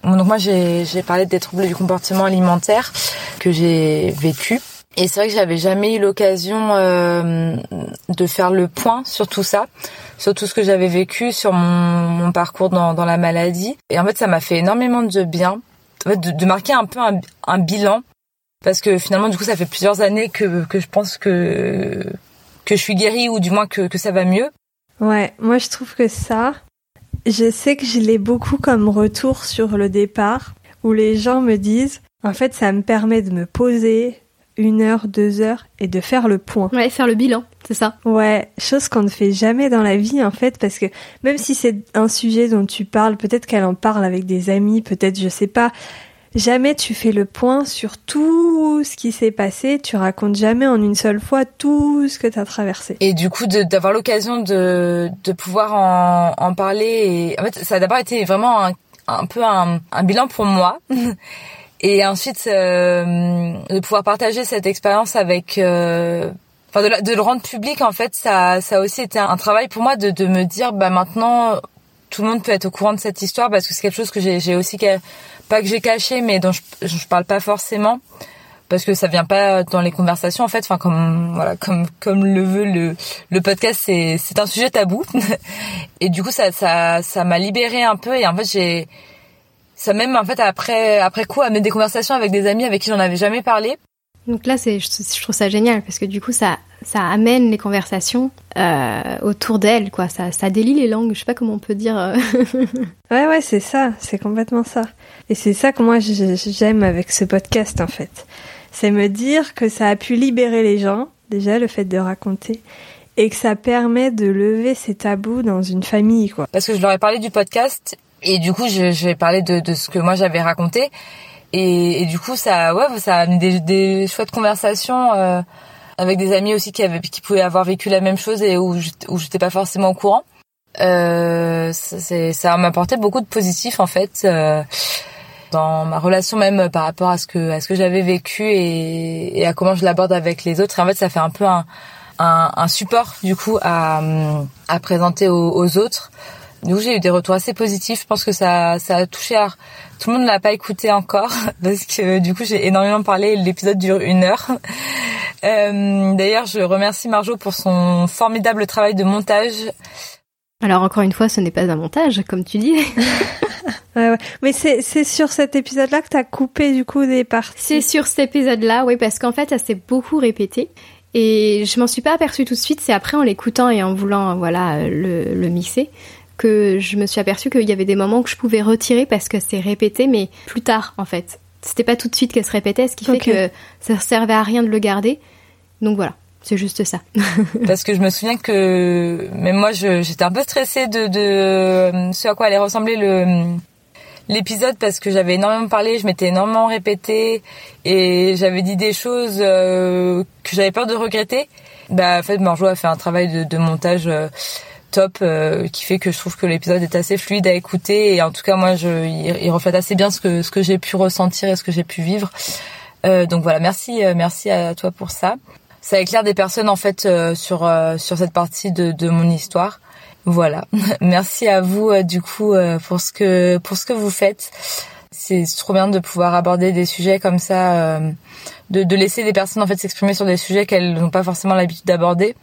Donc moi j'ai parlé des troubles du comportement alimentaire que j'ai vécu et c'est vrai que j'avais jamais eu l'occasion euh, de faire le point sur tout ça, sur tout ce que j'avais vécu, sur mon, parcours dans, dans, la maladie. Et en fait, ça m'a fait énormément de bien, en fait, de, marquer un peu un, un, bilan, parce que finalement, du coup, ça fait plusieurs années que, que je pense que que je suis guérie ou du moins que, que ça va mieux. Ouais, moi je trouve que ça, je sais que je l'ai beaucoup comme retour sur le départ, où les gens me disent, en fait, ça me permet de me poser, une heure, deux heures et de faire le point. Ouais, faire le bilan, c'est ça. Ouais, chose qu'on ne fait jamais dans la vie en fait, parce que même si c'est un sujet dont tu parles, peut-être qu'elle en parle avec des amis, peut-être je sais pas, jamais tu fais le point sur tout ce qui s'est passé, tu racontes jamais en une seule fois tout ce que tu as traversé. Et du coup, d'avoir l'occasion de, de pouvoir en, en parler, et en fait, ça a d'abord été vraiment un, un peu un, un bilan pour moi. et ensuite euh, de pouvoir partager cette expérience avec euh, enfin de, le rendre public en fait ça ça a aussi été un travail pour moi de, de me dire bah maintenant tout le monde peut être au courant de cette histoire parce que c'est quelque chose que j'ai aussi pas que j'ai caché mais dont je, je parle pas forcément parce que ça vient pas dans les conversations en fait. Enfin comme voilà comme comme le veut le le podcast c'est c'est un sujet tabou. Et du coup ça ça ça m'a libéré un peu et en fait j'ai ça même en fait après après coup amené des conversations avec des amis avec qui j'en avais jamais parlé donc là, c'est, je, trouve ça génial parce que du coup, ça, ça amène les conversations euh, autour d'elle, quoi. Ça, ça délie les langues. Je sais pas comment on peut dire. euh. Ouais, ouais, c'est ça, c'est complètement ça. Et c'est ça que moi j'ai- j'aime avec ce podcast en fait. C'est me dire que ça a pu libérer les gens, déjà le fait de raconter, et que ça permet de lever ces tabous dans une famille, quoi. parce que je leur ai parlé du podcast et du coup vais parler de, de ce que moi j'avais raconté. Et, du coup ça ouais ça a amené des, des chouettes conversations euh, avec des amis aussi qui avaient qui pouvaient avoir vécu la même chose et où où j'étais pas forcément au courant. Euh, ça, ça m'a apporté beaucoup de positif en fait euh, dans ma relation même par rapport à ce que à ce que j'avais vécu et, et à comment je l'aborde avec les autres. Et en fait ça fait un peu un un, un support du coup à, à présenter aux autres du coup, j'ai eu des retours assez positifs. Je pense que ça, ça a touché à... Tout le monde ne l'a pas écouté encore parce que du coup, j'ai énormément parlé. L'épisode dure une heure. Euh, D'ailleurs, je remercie Marjo pour son formidable travail de montage. Alors encore une fois, ce n'est pas un montage, comme tu dis. Ouais, ouais. Mais c'est sur cet épisode-là que t'as coupé du coup des parties. C'est sur cet épisode-là, oui, parce qu'en fait, ça s'est beaucoup répété. Et je m'en suis pas aperçue tout de suite, c'est après en l'écoutant et en voulant voilà le, le mixer que je me suis aperçue qu'il y avait des moments que je pouvais retirer parce que c'est répété, mais plus tard en fait. C'était pas tout de suite qu'elle se répétait, ce qui Ok. fait que ça servait à rien de le garder. Donc voilà, c'est juste ça. parce que je me souviens que même moi j'étais un peu stressée de, de euh, ce à quoi allait ressembler le l'épisode parce que j'avais énormément parlé, je m'étais énormément répétée et j'avais dit des choses euh, que j'avais peur de regretter. Bah en fait Marjo a fait un travail de, de montage euh, top euh, qui fait que je trouve que l'épisode est assez fluide à écouter et en tout cas moi je il, reflète assez bien ce que ce que j'ai pu ressentir et ce que j'ai pu vivre. Euh, donc voilà, merci euh, merci à toi pour ça ça éclaire des personnes en fait euh, sur euh, sur cette partie de, de mon histoire. Voilà. Merci à vous euh, du coup pour ce que pour ce que vous faites. C'est trop bien de pouvoir aborder des sujets comme ça, de, de laisser des personnes en fait s'exprimer sur des sujets qu'elles n'ont pas forcément l'habitude d'aborder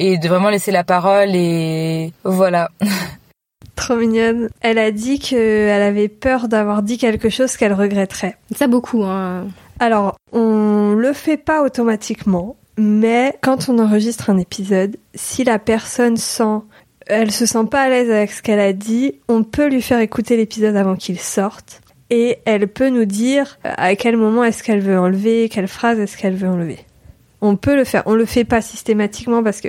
et de vraiment laisser la parole et voilà. Trop mignonne. Elle a dit qu'elle avait peur d'avoir dit quelque chose qu'elle regretterait. Ça beaucoup, hein. Alors, on le fait pas automatiquement, mais quand on enregistre un épisode, si la personne sent, elle se sent pas à l'aise avec ce qu'elle a dit, on peut lui faire écouter l'épisode avant qu'il sorte. Et elle peut nous dire à quel moment est-ce qu'elle veut enlever, quelle phrase est-ce qu'elle veut enlever. On peut le faire. On le fait pas systématiquement parce que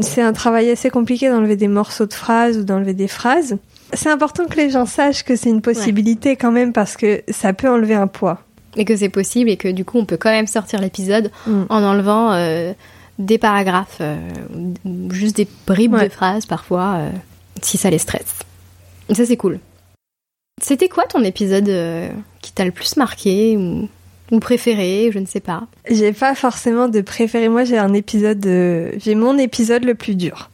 c'est un travail assez compliqué d'enlever des morceaux de phrases ou d'enlever des phrases. C'est important que les gens sachent que c'est une possibilité quand même parce que ça peut enlever un poids. Et que c'est possible et que du coup on peut quand même sortir l'épisode Mm. en enlevant euh, des paragraphes euh, juste des bribes Ouais. de phrases parfois euh, si ça les stresse. Et ça c'est cool. C'était quoi ton épisode euh, qui t'a le plus marqué ou, ou préféré, je ne sais pas. J'ai pas forcément de préféré. Moi, j'ai un épisode de... J'ai mon épisode le plus dur.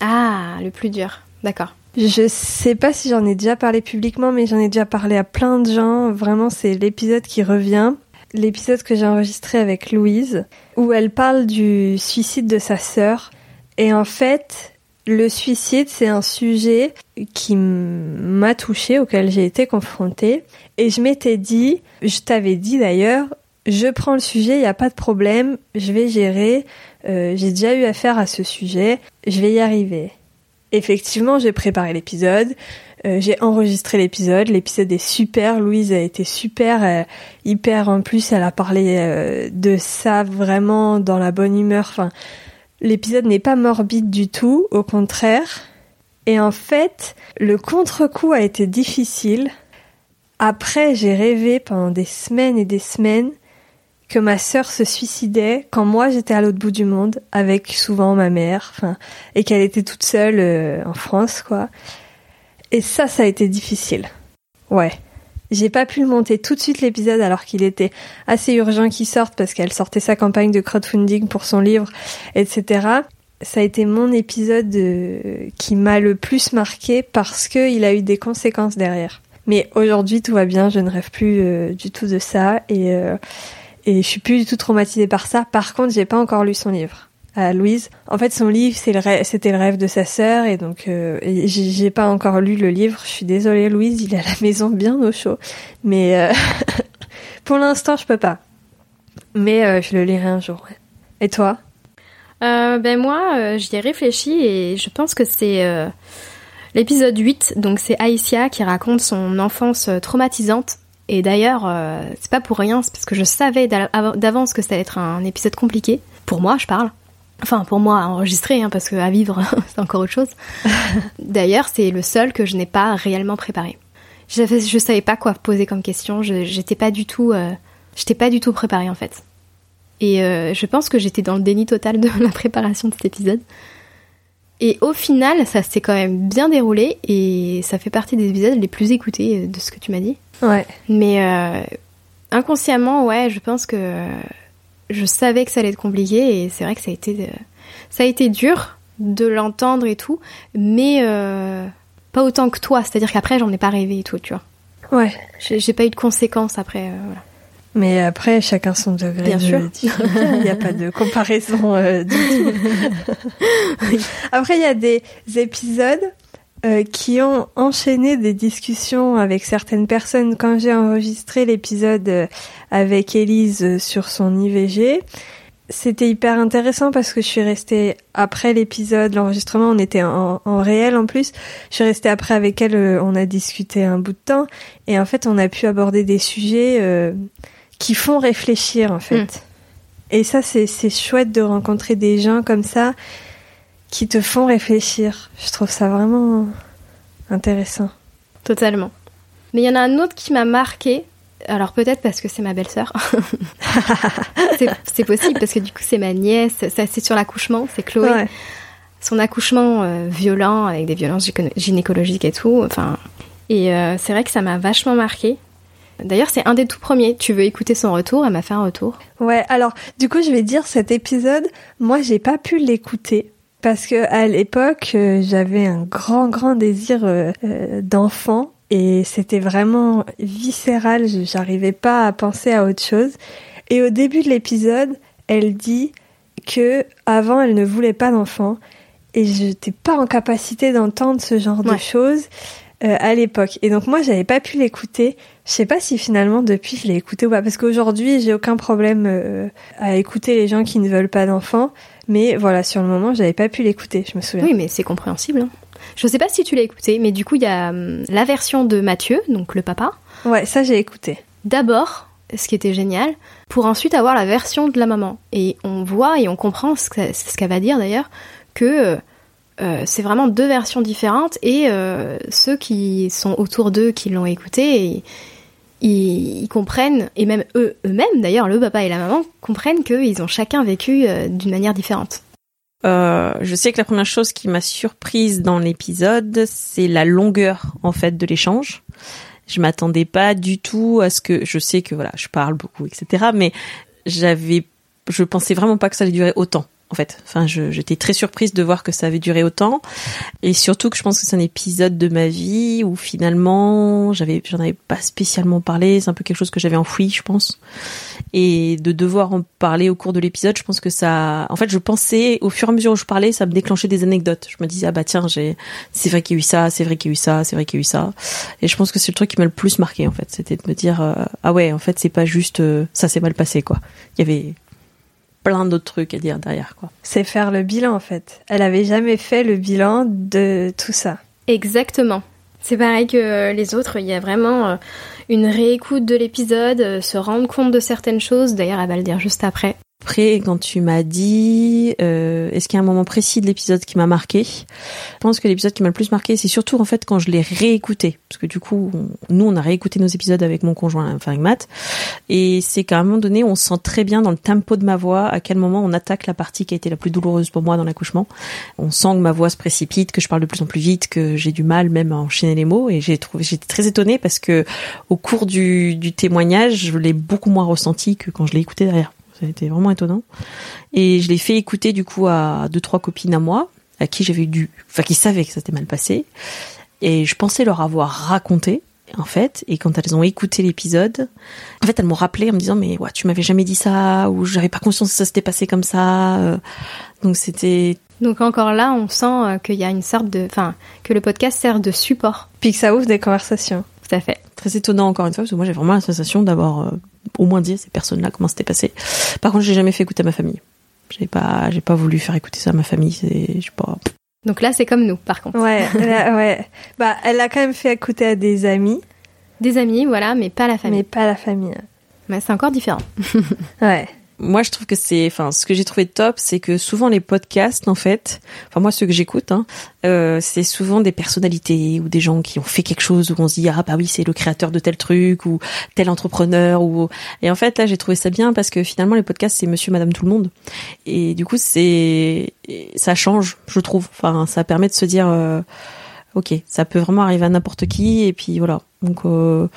Ah, le plus dur. D'accord. Je sais pas si j'en ai déjà parlé publiquement, mais j'en ai déjà parlé à plein de gens. Vraiment, c'est l'épisode qui revient. L'épisode que j'ai enregistré avec Louise, où elle parle du suicide de sa sœur. Et en fait, le suicide, c'est un sujet qui m'a touchée, auquel j'ai été confrontée. Et je m'étais dit, je t'avais dit d'ailleurs, je prends le sujet, il n'y a pas de problème, je vais gérer. Euh, j'ai déjà eu affaire à ce sujet, je vais y arriver. Effectivement, j'ai préparé l'épisode, euh, j'ai enregistré l'épisode, l'épisode est super, Louise a été super, euh, hyper en plus, elle a parlé euh, de ça vraiment dans la bonne humeur. Enfin, l'épisode n'est pas morbide du tout, au contraire. Et en fait, le contre-coup a été difficile. Après, j'ai rêvé pendant des semaines et des semaines que ma sœur se suicidait quand moi j'étais à l'autre bout du monde avec souvent ma mère, enfin, et qu'elle était toute seule euh, en France, quoi. Et ça, ça a été difficile. Ouais. J'ai pas pu le monter tout de suite l'épisode alors qu'il était assez urgent qu'il sorte parce qu'elle sortait sa campagne de crowdfunding pour son livre, etc. Ça a été mon épisode euh, qui m'a le plus marqué parce que il a eu des conséquences derrière. Mais aujourd'hui tout va bien, je ne rêve plus euh, du tout de ça et euh, et je suis plus du tout traumatisée par ça. Par contre, j'ai pas encore lu son livre Louise. En fait, son livre, c'était le rêve de sa sœur, et donc euh, j'ai pas encore lu le livre. Je suis désolée, Louise, il est à la maison bien au chaud, mais euh, pour l'instant, je peux pas. Mais euh, je le lirai un jour. Et toi? Ben moi, j'y ai réfléchi et je pense que c'est l'épisode 8. Donc c'est Aïssia qui raconte son enfance traumatisante. Et d'ailleurs, c'est pas pour rien, c'est parce que je savais d'avance que ça allait être un épisode compliqué. Pour moi, je parle. Enfin, pour moi, à enregistrer, hein, parce que à vivre, c'est encore autre chose. D'ailleurs, c'est le seul que je n'ai pas réellement préparé. Je, je savais pas quoi poser comme question. Je pas du tout, euh, j'étais pas du tout préparée en fait. Et euh, je pense que j'étais dans le déni total de la préparation de cet épisode. Et au final, ça s'est quand même bien déroulé et ça fait partie des épisodes les plus écoutés euh, de ce que tu m'as dit. Ouais. Mais inconsciemment, ouais, je pense que je savais que ça allait être compliqué et c'est vrai que ça a été, euh, ça a été dur de l'entendre et tout, mais euh, pas autant que toi. C'est-à-dire qu'après, j'en ai pas rêvé et tout, tu vois. Ouais. J'ai pas eu de conséquences après. Euh, voilà. Mais après, chacun son degré Bien sûr. Il n'y a pas de comparaison du tout. Après, il y a des épisodes euh, qui ont enchaîné des discussions avec certaines personnes. Quand j'ai enregistré l'épisode euh, avec Elise euh, sur son IVG, c'était hyper intéressant parce que je suis restée après l'épisode, l'enregistrement, on était en, réel en plus. Je suis restée après avec elle, on a discuté un bout de temps et en fait on a pu aborder des sujets qui font réfléchir en fait. Hmm. Et ça c'est chouette de rencontrer des gens comme ça qui te font réfléchir. Je trouve ça vraiment intéressant. Totalement. Mais il y en a un autre qui m'a marqué. Alors peut-être parce que c'est ma belle-sœur. c'est possible parce que du coup c'est ma nièce. C'est sur l'accouchement, c'est Chloé. Son accouchement euh, violent avec des violences gynécologiques et tout. Enfin, et euh, c'est vrai que ça m'a vachement marqué. D'ailleurs, c'est un des tout premiers. Tu veux écouter son retour? Elle m'a fait un retour. Ouais, alors du coup, je vais dire cet épisode, moi, j'ai pas pu l'écouter parce que à l'époque euh, j'avais un grand grand désir euh, euh, d'enfant et c'était vraiment viscéral, j'arrivais pas à penser à autre chose. Et au début de l'épisode, elle dit que avant elle ne voulait pas d'enfant et je n'étais pas en capacité d'entendre ce genre de choses à l'époque. Et donc moi j'avais pas pu l'écouter. Je sais pas si finalement depuis je l'ai écouté ou pas parce qu'aujourd'hui j'ai aucun problème à écouter les gens qui ne veulent pas d'enfants. Mais voilà, sur le moment, j'avais pas pu l'écouter, je me souviens. Oui, mais c'est compréhensible. Hein. Je sais pas si tu l'as écouté, mais du coup, il y a hum, la version de Mathieu, donc le papa. Ouais, ça j'ai écouté. D'abord, ce qui était génial, pour ensuite avoir la version de la maman. Et on voit et on comprend ce qu'elle va dire d'ailleurs, que euh, c'est vraiment deux versions différentes et euh, ceux qui sont autour d'eux, qui l'ont écouté, ils, comprennent, et même eux, eux-mêmes d'ailleurs, le papa et la maman, comprennent qu'ils ont chacun vécu euh, d'une manière différente. Euh, je sais que la première chose qui m'a surprise dans l'épisode, c'est la longueur en fait de l'échange. Je m'attendais pas du tout à ce que, je sais que voilà, je parle beaucoup, etc. Mais j'avais, je pensais vraiment pas que ça allait durer autant en fait. Enfin, j'étais très surprise de voir que ça avait duré autant, et surtout que je pense que c'est un épisode de ma vie où finalement, j'avais, j'en avais pas spécialement parlé. C'est un peu quelque chose que j'avais enfoui, je pense, et de devoir en parler au cours de l'épisode, je pense que ça, en fait, je pensais au fur et à mesure où je parlais, ça me déclenchait des anecdotes. Je me disais ah bah tiens, j'ai, c'est vrai qu'il y a eu ça, c'est vrai qu'il y a eu ça, c'est vrai qu'il y a eu ça, et je pense que c'est le truc qui m'a le plus marqué en fait, c'était de me dire euh, ah ouais, en fait, c'est pas juste euh, ça s'est mal passé quoi. Il y avait plein d'autres trucs à dire derrière, quoi. C'est faire le bilan, en fait. Elle avait jamais fait le bilan de tout ça. Exactement. C'est pareil que les autres, il y a vraiment euh, une réécoute de l'épisode, euh, se rendre compte de certaines choses. D'ailleurs, elle va le dire juste après. Après, quand tu m'as dit, euh, est-ce qu'il y a un moment précis de l'épisode qui m'a marqué? Je pense que l'épisode qui m'a le plus marqué, c'est surtout en fait quand je l'ai réécouté, parce que du coup, nous, on a réécouté nos épisodes avec mon conjoint, enfin avec Matt, et c'est qu'à un moment donné, on sent très bien dans le tempo de ma voix à quel moment on attaque la partie qui a été la plus douloureuse pour moi dans l'accouchement. On sent que ma voix se précipite, que je parle de plus en plus vite, que j'ai du mal même à enchaîner les mots, et j'ai trouvé, j'étais très étonnée parce que au cours du, du témoignage, je l'ai beaucoup moins ressenti que quand je l'ai écouté derrière. Été vraiment étonnant. Et je l'ai fait écouter du coup à deux trois copines à moi, à qui j'avais dû, enfin qui savaient que ça s'était mal passé. Et je pensais leur avoir raconté. en fait, et quand elles ont écouté l'épisode, en fait, elles m'ont rappelé en me disant mais ouais, tu m'avais jamais dit ça ou j'avais pas conscience que ça s'était passé comme ça. Euh. Donc c'était donc encore là, on sent euh, qu'il y a une sorte de, enfin, que le podcast sert de support. Puis que ça ouvre des conversations. Tout à fait. Très étonnant encore une fois parce que moi j'ai vraiment la sensation d'avoir euh, au moins dit à ces personnes-là comment c'était passé. Par contre, j'ai jamais fait écouter à ma famille. J'ai pas, j'ai pas voulu faire écouter ça à ma famille. C'est, je sais pas. Donc là, c'est comme nous, par contre. Ouais, ouais. Bah, elle a quand même fait écouter à des amis. Des amis, voilà, mais pas la famille. Mais pas la famille. Mais c'est encore différent. ouais moi je trouve que c'est enfin ce que j'ai trouvé top c'est que souvent les podcasts en fait enfin moi ceux que j'écoute hein, euh, c'est souvent des personnalités ou des gens qui ont fait quelque chose où on se dit ah bah oui c'est le créateur de tel truc ou tel entrepreneur ou et en fait là j'ai trouvé ça bien parce que finalement les podcasts c'est monsieur madame tout le monde et du coup c'est ça change je trouve enfin ça permet de se dire euh, ok ça peut vraiment arriver à n'importe qui et puis voilà donc euh,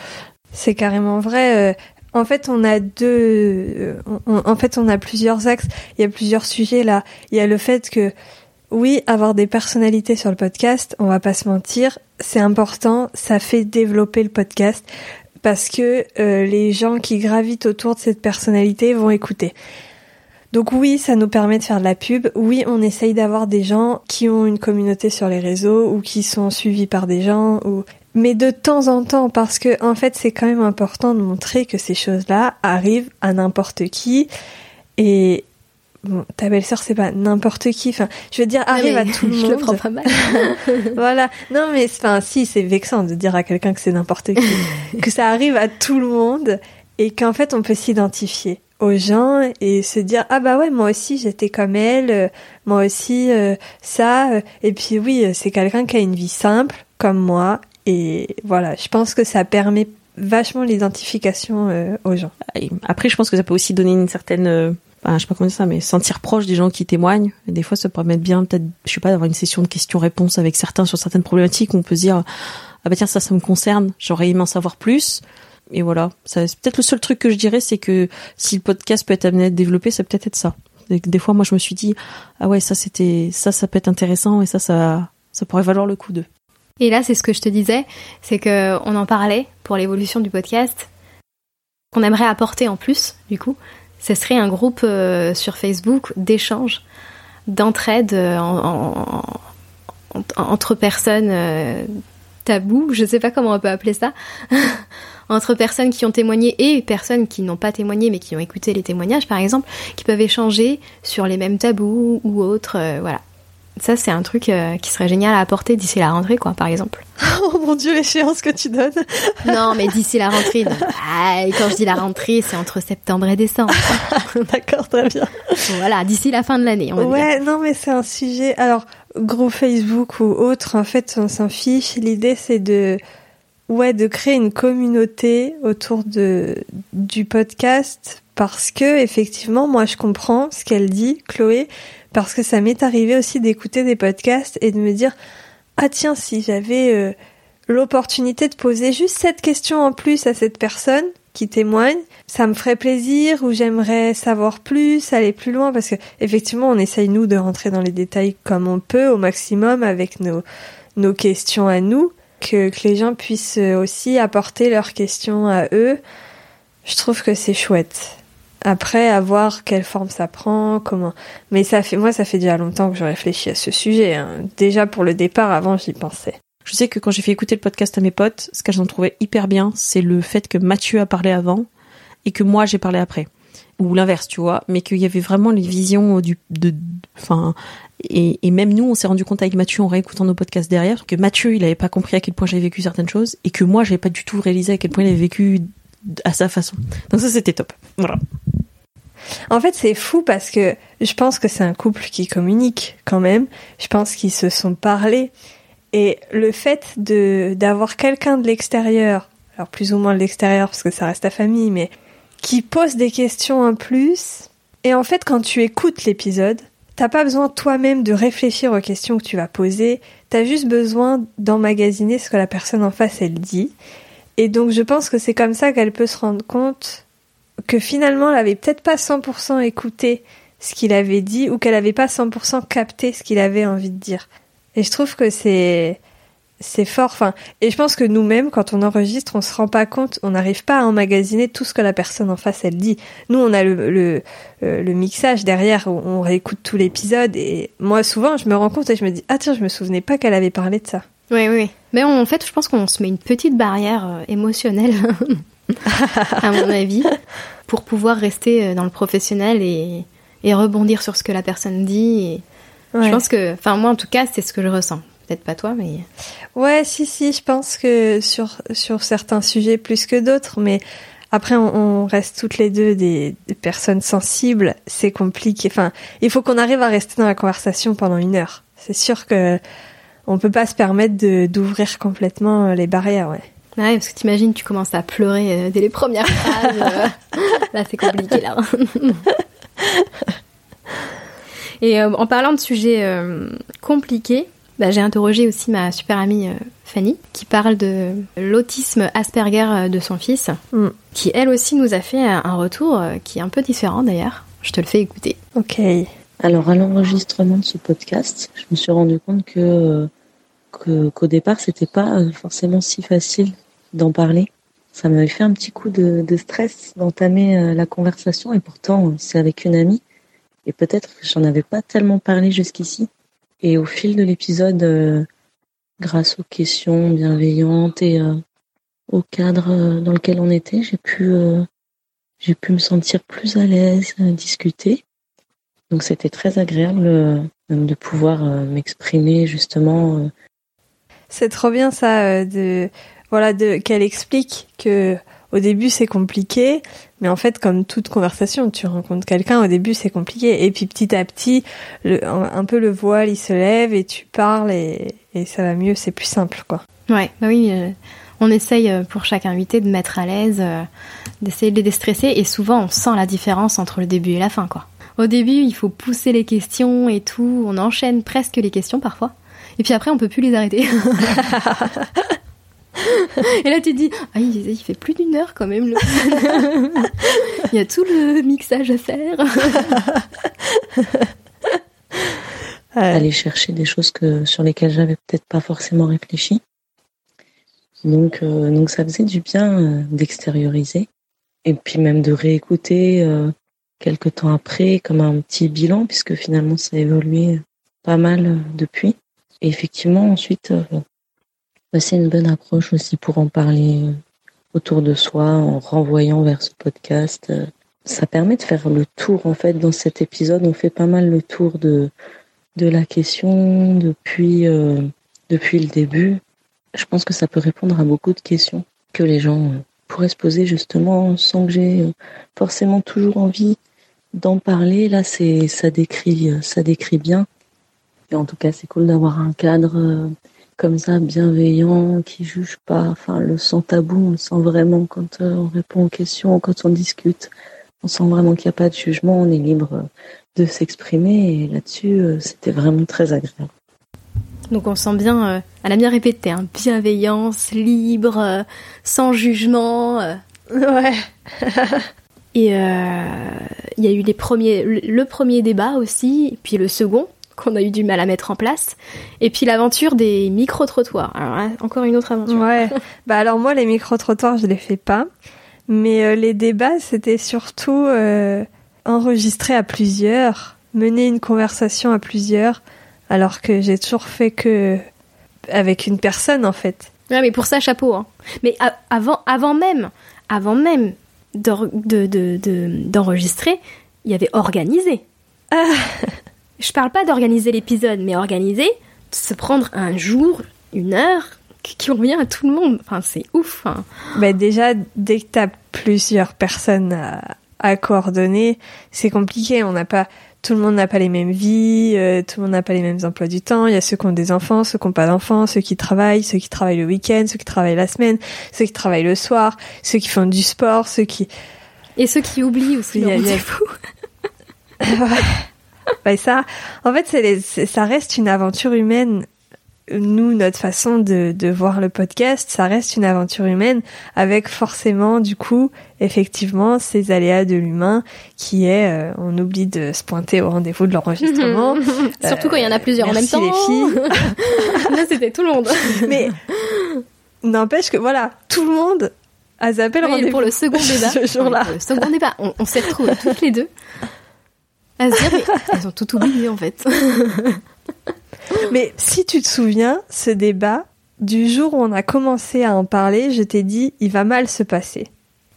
c'est carrément vrai. Euh, en fait, on a deux. en fait, on a plusieurs axes. Il y a plusieurs sujets là. Il y a le fait que, oui, avoir des personnalités sur le podcast, on va pas se mentir, c'est important. Ça fait développer le podcast parce que euh, les gens qui gravitent autour de cette personnalité vont écouter. Donc oui, ça nous permet de faire de la pub. Oui, on essaye d'avoir des gens qui ont une communauté sur les réseaux ou qui sont suivis par des gens ou mais de temps en temps parce que en fait c'est quand même important de montrer que ces choses-là arrivent à n'importe qui. Et bon, ta belle-sœur c'est pas n'importe qui. Enfin je veux dire arrive à tout le monde je le prends pas mal. Voilà. Non mais enfin si c'est vexant de dire à quelqu'un que c'est n'importe qui que ça arrive à tout le monde et qu'en fait on peut s'identifier aux gens et se dire ah bah ouais moi aussi j'étais comme elle euh, moi aussi euh, ça euh, et puis oui c'est quelqu'un qui a une vie simple comme moi et voilà, je pense que ça permet vachement l'identification euh, aux gens. Après, je pense que ça peut aussi donner une certaine, euh, enfin, je sais pas comment dire ça, mais sentir proche des gens qui témoignent. Des fois, ça peut permettre bien, peut-être, je sais pas, d'avoir une session de questions-réponses avec certains sur certaines problématiques. Où on peut se dire, ah bah tiens, ça, ça me concerne. J'aurais aimé en savoir plus. Et voilà, c'est peut-être le seul truc que je dirais, c'est que si le podcast peut être amené à être développé, ça peut être être ça. Des fois, moi, je me suis dit, ah ouais, ça, c'était, ça, ça peut être intéressant et ça, ça, ça pourrait valoir le coup de. Et là, c'est ce que je te disais, c'est que on en parlait pour l'évolution du podcast. Qu'on aimerait apporter en plus, du coup, ce serait un groupe euh, sur Facebook d'échange, d'entraide euh, entre personnes euh, tabous, je sais pas comment on peut appeler ça, entre personnes qui ont témoigné et personnes qui n'ont pas témoigné mais qui ont écouté les témoignages, par exemple, qui peuvent échanger sur les mêmes tabous ou autres, voilà. Ça, c'est un truc euh, qui serait génial à apporter d'ici la rentrée, quoi, par exemple. oh mon dieu, l'échéance que tu donnes Non, mais d'ici la rentrée. Ah, quand je dis la rentrée, c'est entre septembre et décembre. D'accord, très bien. Voilà, d'ici la fin de l'année, on va Ouais, non, mais c'est un sujet. Alors, groupe Facebook ou autre, en fait, on s'en fiche. L'idée, c'est de. Ouais, de créer une communauté autour de du podcast parce que effectivement, moi, je comprends ce qu'elle dit, Chloé parce que ça m'est arrivé aussi d'écouter des podcasts et de me dire ah tiens si j'avais euh, l'opportunité de poser juste cette question en plus à cette personne qui témoigne, ça me ferait plaisir ou j'aimerais savoir plus, aller plus loin parce que effectivement on essaye nous de rentrer dans les détails comme on peut au maximum avec nos nos questions à nous, que, que les gens puissent aussi apporter leurs questions à eux. Je trouve que c'est chouette. Après, à voir quelle forme ça prend, comment. Mais ça fait, moi, ça fait déjà longtemps que je réfléchis à ce sujet. Hein. Déjà pour le départ, avant, j'y pensais. Je sais que quand j'ai fait écouter le podcast à mes potes, ce qu'elles ont trouvé hyper bien, c'est le fait que Mathieu a parlé avant et que moi j'ai parlé après. Ou l'inverse, tu vois. Mais qu'il y avait vraiment les visions du, de, enfin, et, même nous, on s'est rendu compte avec Mathieu en réécoutant nos podcasts derrière que Mathieu, il avait pas compris à quel point j'avais vécu certaines choses et que moi, j'avais pas du tout réalisé à quel point il avait vécu à sa façon. Donc ça, c'était top. Voilà. En fait, c'est fou parce que je pense que c'est un couple qui communique quand même. Je pense qu'ils se sont parlé. Et le fait de d'avoir quelqu'un de l'extérieur, alors plus ou moins de l'extérieur parce que ça reste ta famille, mais qui pose des questions en plus. Et en fait, quand tu écoutes l'épisode, t'as pas besoin toi-même de réfléchir aux questions que tu vas poser. T'as juste besoin d'emmagasiner ce que la personne en face elle dit. Et donc, je pense que c'est comme ça qu'elle peut se rendre compte que finalement elle avait peut-être pas 100% écouté ce qu'il avait dit ou qu'elle avait pas 100% capté ce qu'il avait envie de dire. Et je trouve que c'est c'est fort. Enfin, et je pense que nous-mêmes, quand on enregistre, on se rend pas compte, on n'arrive pas à emmagasiner tout ce que la personne en face elle dit. Nous, on a le le, euh, le mixage derrière, où on réécoute tout l'épisode et moi, souvent, je me rends compte et je me dis ah tiens, je me souvenais pas qu'elle avait parlé de ça. Oui, oui. Mais en fait, je pense qu'on se met une petite barrière euh, émotionnelle, à mon avis, pour pouvoir rester euh, dans le professionnel et, et rebondir sur ce que la personne dit. Et Je pense que, enfin moi en tout cas, c'est ce que je ressens. Peut-être pas toi, mais. Ouais, si, si, je pense que sur, sur certains sujets plus que d'autres, mais après, on, on, reste toutes les deux des, des personnes sensibles, c'est compliqué. Enfin, il faut qu'on arrive à rester dans la conversation pendant une heure. C'est sûr que on peut pas se permettre d'ouvrir complètement euh, les barrières, ouais. Ouais, parce que t'imagines, tu commences à pleurer euh, dès les premières phrases. Euh. là, c'est compliqué, là. Et euh, en parlant de sujets euh, compliqués, bah, j'ai interrogé aussi ma super amie euh, Fanny, qui parle de l'autisme Asperger de son fils, mm. qui elle aussi nous a fait un retour qui est un peu différent d'ailleurs. Je te le fais écouter. Ok. Alors à l'enregistrement de ce podcast, je me suis rendu compte que qu'au départ c'était pas forcément si facile d'en parler. Ça m'avait fait un petit coup de, stress d'entamer la conversation et pourtant c'est avec une amie et peut-être que j'en avais pas tellement parlé jusqu'ici. Et au fil de l'épisode, euh, grâce aux questions bienveillantes et euh, au cadre euh, dans lequel on était, j'ai pu, euh, j'ai pu me sentir plus à l'aise, discuter. Donc c'était très agréable de pouvoir m'exprimer justement. C'est trop bien ça, de voilà, de qu'elle explique que au début c'est compliqué, mais en fait comme toute conversation, tu rencontres quelqu'un, au début c'est compliqué, et puis petit à petit, le, un peu le voile il se lève et tu parles et, et ça va mieux, c'est plus simple quoi. Ouais, bah oui, euh, on essaye euh, pour chaque invité de mettre à l'aise, euh, d'essayer de les déstresser, et souvent on sent la différence entre le début et la fin quoi. Au début il faut pousser les questions et tout, on enchaîne presque les questions parfois, et puis après on peut plus les arrêter. Et là, tu te dis, ah, il, il fait plus d'une heure quand même. Le... il y a tout le mixage à faire. Aller chercher des choses que, sur lesquelles j'avais peut-être pas forcément réfléchi. Donc, euh, donc ça faisait du bien euh, d'extérioriser. Et puis même de réécouter euh, quelques temps après comme un petit bilan, puisque finalement ça a évolué pas mal depuis. Et effectivement, ensuite, c'est une bonne approche aussi pour en parler euh, autour de soi en renvoyant vers ce podcast. Euh, ça permet de faire le tour en fait dans cet épisode. On fait pas mal le tour de de la question depuis euh, depuis le début. Je pense que ça peut répondre à beaucoup de questions que les gens pourraient se poser justement sans que j'ai forcément toujours envie d'en parler. Là, c'est ça décrit ça décrit bien. Et en tout cas, c'est cool d'avoir un cadre comme ça, bienveillant, qui juge pas, enfin, le sans tabou, on le sent vraiment quand euh, on répond aux questions, quand on discute. On sent vraiment qu'il n'y a pas de jugement, on est libre de s'exprimer et là-dessus, euh, c'était vraiment très agréable. Donc on sent bien, euh, elle a bien répété, hein, bienveillance, libre, sans jugement. Ouais. et il y a eu les premiers, le premier débat aussi, puis le second qu'on a eu du mal à mettre en place. Et puis l'aventure des micro-trottoirs. Alors là, encore une autre aventure. Ouais. bah alors moi, les micro-trottoirs, je les fais pas. Mais euh, les débats, c'était surtout euh, enregistrer à plusieurs, mener une conversation à plusieurs, alors que j'ai toujours fait que avec une personne en fait. Ouais, mais pour ça, chapeau. Hein. Mais avant, avant même, avant même d'enregistrer, de, de, il y avait organisé. Ah je parle pas d'organiser l'épisode, mais organiser, se prendre un jour, une heure, qui convient à tout le monde. Enfin, c'est ouf. Hein. Bah déjà, dès que t'as plusieurs personnes à, à coordonner, c'est compliqué. On n'a pas, tout le monde n'a pas les mêmes vies, euh, tout le monde n'a pas les mêmes emplois du temps. Il y a ceux qui ont des enfants, ceux qui n'ont pas d'enfants, ceux qui travaillent, ceux qui travaillent le week-end, ceux qui travaillent la semaine, ceux qui travaillent le soir, ceux qui font du sport, ceux qui et ceux qui oublient aussi. Il y a, y bah ça, en fait, c'est ça reste une aventure humaine nous, notre façon de, de voir le podcast, ça reste une aventure humaine avec forcément, du coup, effectivement, ces aléas de l'humain qui est, euh, on oublie de se pointer au rendez-vous de l'enregistrement. Surtout quand il y en a plusieurs en même temps. les filles. Là, c'était tout le monde. Mais n'empêche que voilà, tout le monde a zappé le rendez-vous. pour le second débat. ce jour-là. Le second débat, on, on s'est retrouvés toutes les deux à se dire, mais elles ont tout oublié en fait. Mais si tu te souviens, ce débat, du jour où on a commencé à en parler, je t'ai dit, il va mal se passer.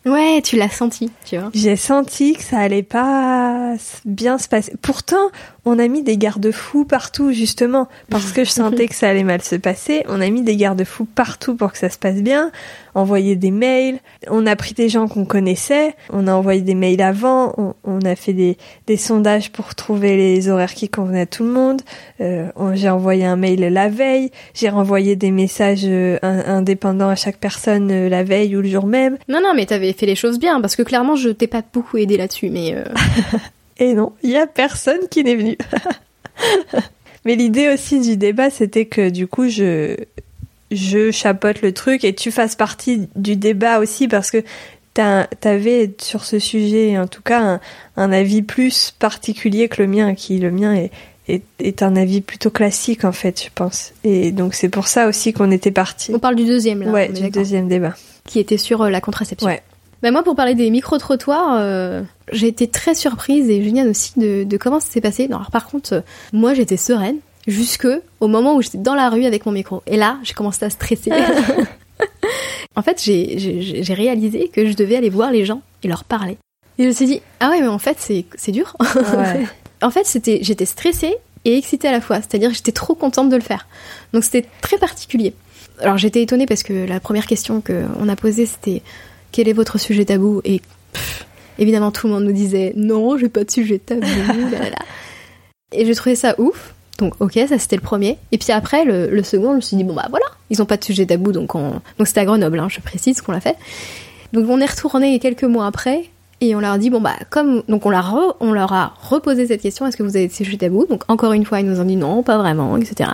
Ouais, tu l'as senti, tu vois. J'ai senti que ça allait pas bien se passer. Pourtant, on a mis des garde-fous partout, justement, parce que je sentais que ça allait mal se passer. On a mis des garde-fous partout pour que ça se passe bien. Envoyé des mails. On a pris des gens qu'on connaissait. On a envoyé des mails avant. On, on a fait des, des, sondages pour trouver les horaires qui convenaient à tout le monde. Euh, J'ai envoyé un mail la veille. J'ai renvoyé des messages euh, indépendants à chaque personne euh, la veille ou le jour même. Non, non, mais t'avais fait les choses bien, parce que clairement, je t'ai pas beaucoup aidé là-dessus, mais... Et non, il y a personne qui n'est venu. Mais l'idée aussi du débat, c'était que du coup, je je chapote le truc et tu fasses partie du débat aussi parce que t'avais sur ce sujet, en tout cas, un, un, avis plus particulier que le mien, qui le mien est, est, est, un avis plutôt classique en fait, je pense. Et donc c'est pour ça aussi qu'on était parti. On parle du deuxième là. Ouais, du deuxième débat. Qui était sur euh, la contraception. Ouais. Bah moi, pour parler des micro-trottoirs, euh, j'ai été très surprise et géniale aussi de, de comment ça s'est passé. Non, alors par contre, euh, moi j'étais sereine jusque au moment où j'étais dans la rue avec mon micro. Et là, j'ai commencé à stresser. en fait, j'ai réalisé que je devais aller voir les gens et leur parler. Et je me suis dit, ah ouais, mais en fait, c'est dur. Ouais. en fait, c'était j'étais stressée et excitée à la fois. C'est-à-dire que j'étais trop contente de le faire. Donc c'était très particulier. Alors j'étais étonnée parce que la première question qu'on a posée, c'était quel est votre sujet tabou Et pff, évidemment, tout le monde nous disait non, j'ai pas de sujet tabou. Et j'ai trouvé ça ouf. Donc ok, ça c'était le premier. Et puis après, le, second, je me suis dit bon bah voilà, ils ont pas de sujet tabou, donc on... donc c'était à Grenoble, hein, je précise qu'on l'a fait. Donc on est retourné quelques mois après et on leur dit bon bah comme donc on, leur a, on leur a reposé cette question est-ce que vous avez des sujets tabous Donc encore une fois, ils nous ont dit non, pas vraiment, etc.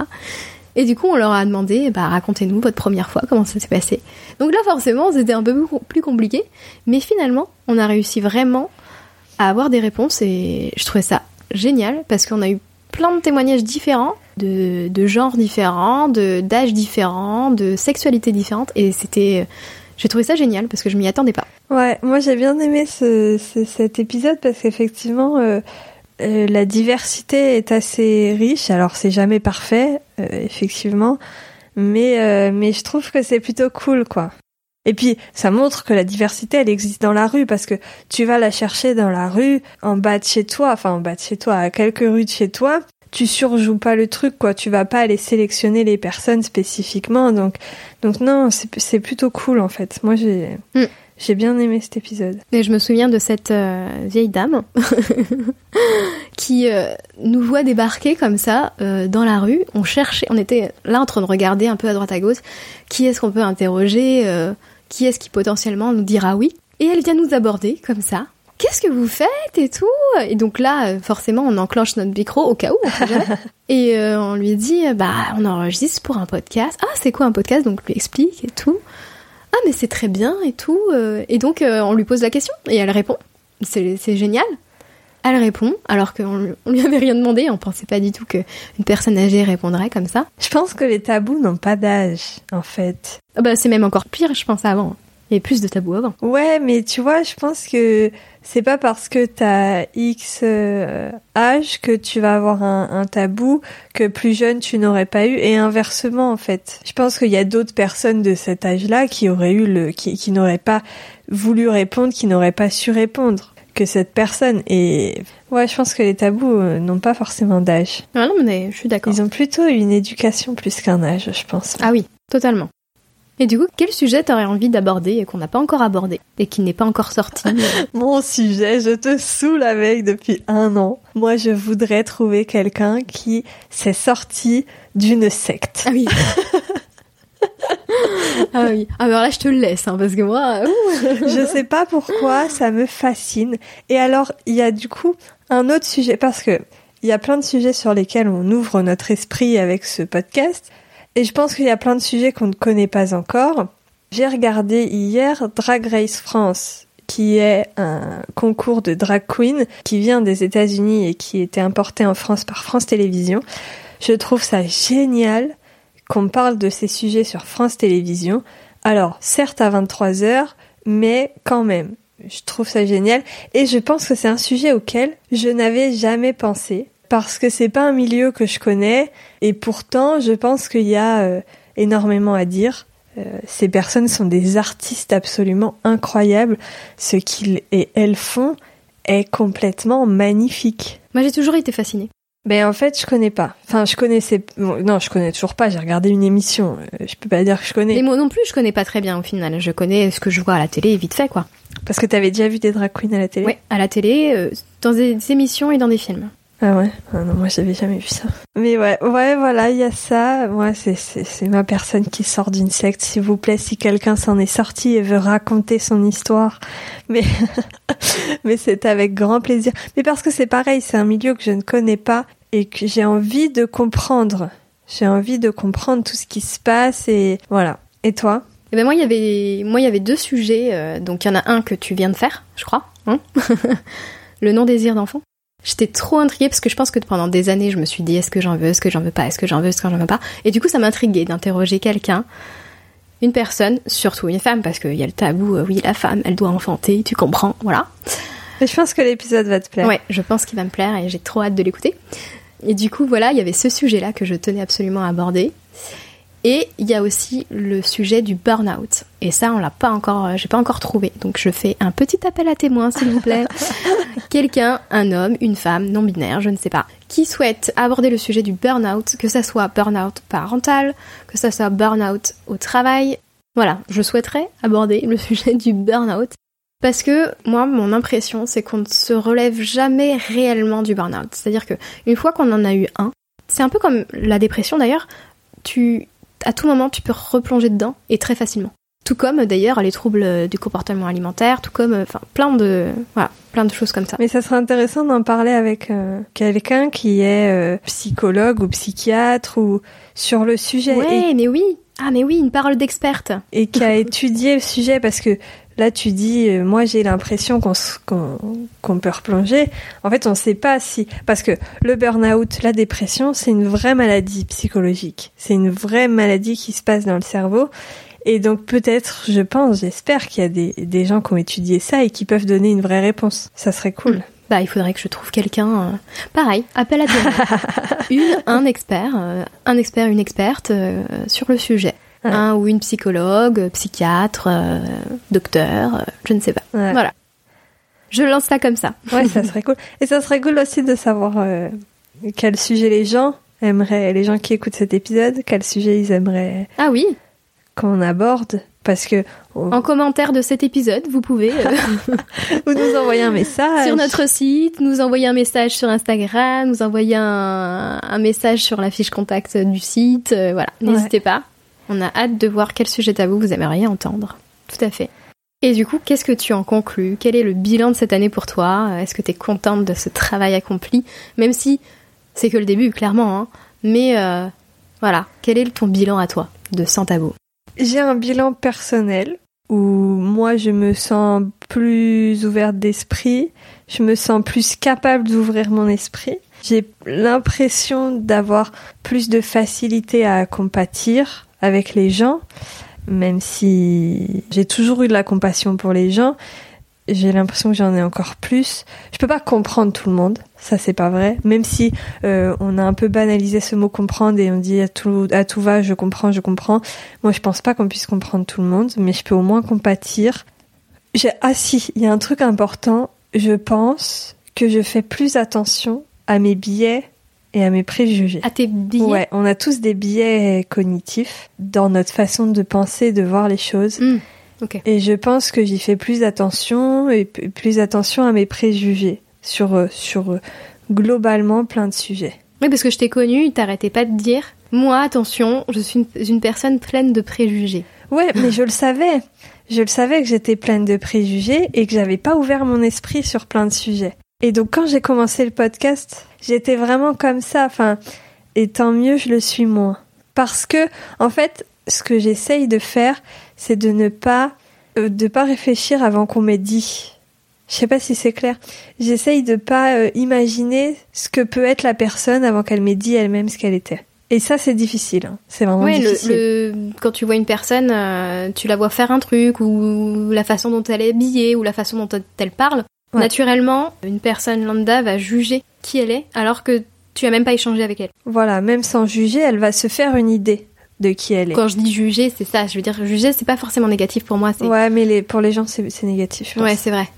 Et du coup, on leur a demandé, bah, racontez-nous votre première fois, comment ça s'est passé. Donc là, forcément, c'était un peu plus compliqué, mais finalement, on a réussi vraiment à avoir des réponses et je trouvais ça génial parce qu'on a eu plein de témoignages différents, de, de genres différents, d'âges différents, de sexualités différentes et c'était j'ai trouvé ça génial parce que je m'y attendais pas. Ouais, moi j'ai bien aimé ce, cet épisode parce qu'effectivement euh, euh, la diversité est assez riche. Alors c'est jamais parfait, euh, effectivement, mais euh, mais je trouve que c'est plutôt cool, quoi. Et puis ça montre que la diversité, elle existe dans la rue parce que tu vas la chercher dans la rue, en bas de chez toi, enfin en bas de chez toi, à quelques rues de chez toi. Tu surjoues pas le truc, quoi. Tu vas pas aller sélectionner les personnes spécifiquement, donc donc non, c'est plutôt cool en fait. Moi j'ai mm. J'ai bien aimé cet épisode. Et je me souviens de cette euh, vieille dame qui euh, nous voit débarquer comme ça euh, dans la rue. On cherchait, on était là en train de regarder un peu à droite à gauche. Qui est-ce qu'on peut interroger Qui est-ce qui potentiellement nous dira oui? Et elle vient nous aborder comme ça. Qu'est-ce que vous faites et tout? Et donc là, forcément, on enclenche notre micro au cas où. On et on lui dit, bah, on enregistre pour un podcast. Ah, c'est quoi un podcast? Donc, on lui explique et tout ah mais c'est très bien et tout. Et donc on lui pose la question et elle répond. C'est génial. Elle répond alors qu'on on lui avait rien demandé. On pensait pas du tout qu'une personne âgée répondrait comme ça. Je pense que les tabous n'ont pas d'âge en fait. Ah bah c'est même encore pire je pense avant. Il y avait plus de tabous avant. Ouais mais tu vois je pense que c'est pas parce que t'as X euh, âge que tu vas avoir un, un, tabou que plus jeune tu n'aurais pas eu et inversement en fait. Je pense qu'il y a d'autres personnes de cet âge-là qui auraient eu le, qui, qui n'auraient pas voulu répondre, qui n'auraient pas su répondre que cette personne. Et ouais, je pense que les tabous euh, n'ont pas forcément d'âge. Ah non mais je suis d'accord. Ils ont plutôt une éducation plus qu'un âge, je pense. Ah oui, totalement. Et du coup, quel sujet t'aurais envie d'aborder et qu'on n'a pas encore abordé et qui n'est pas encore sorti Mon sujet, je te saoule avec depuis un an. Moi, je voudrais trouver quelqu'un qui s'est sorti d'une secte. Ah oui. ah oui. Ah alors là, je te le laisse, hein, parce que moi... je sais pas pourquoi, ça me fascine. Et alors, il y a du coup un autre sujet, parce que il y a plein de sujets sur lesquels on ouvre notre esprit avec ce podcast. Et je pense qu'il y a plein de sujets qu'on ne connaît pas encore. J'ai regardé hier Drag Race France, qui est un concours de drag queen qui vient des États-Unis et qui était importé en France par France Télévisions. Je trouve ça génial qu'on parle de ces sujets sur France Télévisions. Alors, certes à 23 heures, mais quand même, je trouve ça génial et je pense que c'est un sujet auquel je n'avais jamais pensé parce que c'est pas un milieu que je connais et pourtant je pense qu'il y a euh, énormément à dire. Euh, ces personnes sont des artistes absolument incroyables. Ce qu'ils et elles font est complètement magnifique. Moi j'ai toujours été fascinée. Ben en fait, je connais pas. Enfin, je connaissais. non, je connais toujours pas. J'ai regardé une émission. Euh, je peux pas dire que je connais. Mais moi non plus, je connais pas très bien au final. Je connais ce que je vois à la télé vite fait, quoi. Parce que t'avais déjà vu des drag queens à la télé? Oui, à la télé, euh, dans des émissions et dans des films. Ah ouais? Ah Non, moi j'avais jamais vu ça. Mais ouais, ouais, voilà, il y a ça. Moi, c'est ma personne qui sort d'une secte, s'il vous plaît. Si quelqu'un s'en est sorti et veut raconter son histoire, mais mais c'est avec grand plaisir. Mais parce que c'est pareil, c'est un milieu que je ne connais pas et que j'ai envie de comprendre. J'ai envie de comprendre tout ce qui se passe et voilà. Et toi? Eh ben moi il y avait deux sujets euh, donc il y en a un que tu viens de faire, je crois, hein le non désir d'enfant. J'étais trop intriguée parce que je pense que pendant des années je me suis dit est-ce que j'en veux, est-ce que j'en veux pas, est-ce que j'en veux, est-ce que j'en veux pas? Et du coup ça m'intriguait d'interroger quelqu'un une personne, surtout une femme, parce qu'il y a le tabou, euh, oui, la femme, elle doit enfanter, tu comprends, voilà. Je pense que l'épisode va te plaire. Ouais, je pense qu'il va me plaire et j'ai trop hâte de l'écouter. Et du coup, voilà, il y avait ce sujet-là que je tenais absolument à aborder. Et il y a aussi le sujet du burn-out. Et ça, on l'a pas encore, euh, j'ai pas encore trouvé. Donc je fais un petit appel à témoins, s'il vous plaît. Quelqu'un, un homme, une femme, non binaire, je ne sais pas, qui souhaite aborder le sujet du burn-out, que ça soit burn-out parental, que ça soit burn-out au travail. Voilà, je souhaiterais aborder le sujet du burn-out. Parce que moi, mon impression, c'est qu'on ne se relève jamais réellement du burn-out. C'est-à-dire que une fois qu'on en a eu un, c'est un peu comme la dépression d'ailleurs. Tu, à tout moment, tu peux replonger dedans et très facilement. Tout comme d'ailleurs les troubles du comportement alimentaire, tout comme enfin plein de voilà, plein de choses comme ça. Mais ça serait intéressant d'en parler avec euh, quelqu'un qui est euh, psychologue ou psychiatre ou sur le sujet. Ouais, mais oui. Ah mais oui, une parole d'experte. Et qui a étudié le sujet parce que Là, tu dis, euh, moi j'ai l'impression qu'on peut replonger. En fait, on ne sait pas si... Parce que le burn-out, la dépression, c'est une vraie maladie psychologique. C'est une vraie maladie qui se passe dans le cerveau. Et donc peut-être, je pense, j'espère qu'il y a des, des, gens qui ont étudié ça et qui peuvent donner une vraie réponse. Ça serait cool. Bah, il faudrait que je trouve quelqu'un. Euh, pareil, appel à toi. une, un expert, euh, un expert, une experte sur le sujet un ou une psychologue, psychiatre, euh, docteur, euh, je ne sais pas. Voilà. Je lance ça comme ça. Ouais, ça serait cool. Et ça serait cool aussi de savoir euh, quel sujet les gens aimeraient, les gens qui écoutent cet épisode, quel sujet ils aimeraient. Ah oui. Qu'on aborde. Parce que. En commentaire de cet épisode, vous pouvez. vous nous envoyer un message. Sur notre site, nous envoyer un message sur Instagram, nous envoyer un, un message sur la fiche contact du site. voilà, n'hésitez pas. On a hâte de voir quel sujet tabou vous aimeriez entendre. Tout à fait. Et du coup, qu'est-ce que tu en conclus? Quel est le bilan de cette année pour toi? Est-ce que tu es contente de ce travail accompli? Même si c'est que le début, clairement. Hein. Mais euh, voilà, quel est ton bilan à toi de Sans Tabou? J'ai un bilan personnel où moi je me sens plus ouverte d'esprit, je me sens plus capable d'ouvrir mon esprit. J'ai l'impression d'avoir plus de facilité à compatir, avec les gens, même si j'ai toujours eu de la compassion pour les gens, j'ai l'impression que j'en ai encore plus. Je peux pas comprendre tout le monde, ça c'est pas vrai. Même si euh, on a un peu banalisé ce mot comprendre et on dit à tout à tout va, je comprends, je comprends. Moi, je pense pas qu'on puisse comprendre tout le monde, mais je peux au moins compatir. J'ai ah si, il y a un truc important. Je pense que je fais plus attention à mes biais et à mes préjugés. À tes biais? Ouais, on a tous des biais cognitifs dans notre façon de penser, de voir les choses. Hmm, et je pense que j'y fais plus attention et plus attention à mes préjugés sur, euh, sur euh, globalement plein de sujets. Oui, parce que je t'ai connu, t'arrêtais pas de dire Moi, attention, je suis une, personne pleine de préjugés. Ouais, mais je le savais. Je le savais que j'étais pleine de préjugés et que j'avais pas ouvert mon esprit sur plein de sujets. Et donc, quand j'ai commencé le podcast, J'étais vraiment comme ça, enfin, et tant mieux, je le suis moins. Parce que, en fait, ce que j'essaye de faire, c'est de ne pas, euh, de pas réfléchir avant qu'on m'ait dit. Je sais pas si c'est clair. J'essaye de pas euh, imaginer ce que peut être la personne avant qu'elle m'ait dit elle-même ce qu'elle était. Et ça, c'est difficile. Hein. C'est vraiment Ouais, difficile. le- quand tu vois une personne, euh, tu la vois faire un truc, ou la façon dont elle est habillée, ou la façon dont elle parle. Ouais. Naturellement, une personne lambda va juger qui elle est, alors que tu as même pas échangé avec elle. Voilà, même sans juger, elle va se faire une idée de qui elle est. Quand je dis juger, c'est ça. Je veux dire, juger, c'est pas forcément négatif pour moi. Ouais, mais les, pour les gens, c'est négatif. Ouais, c'est vrai.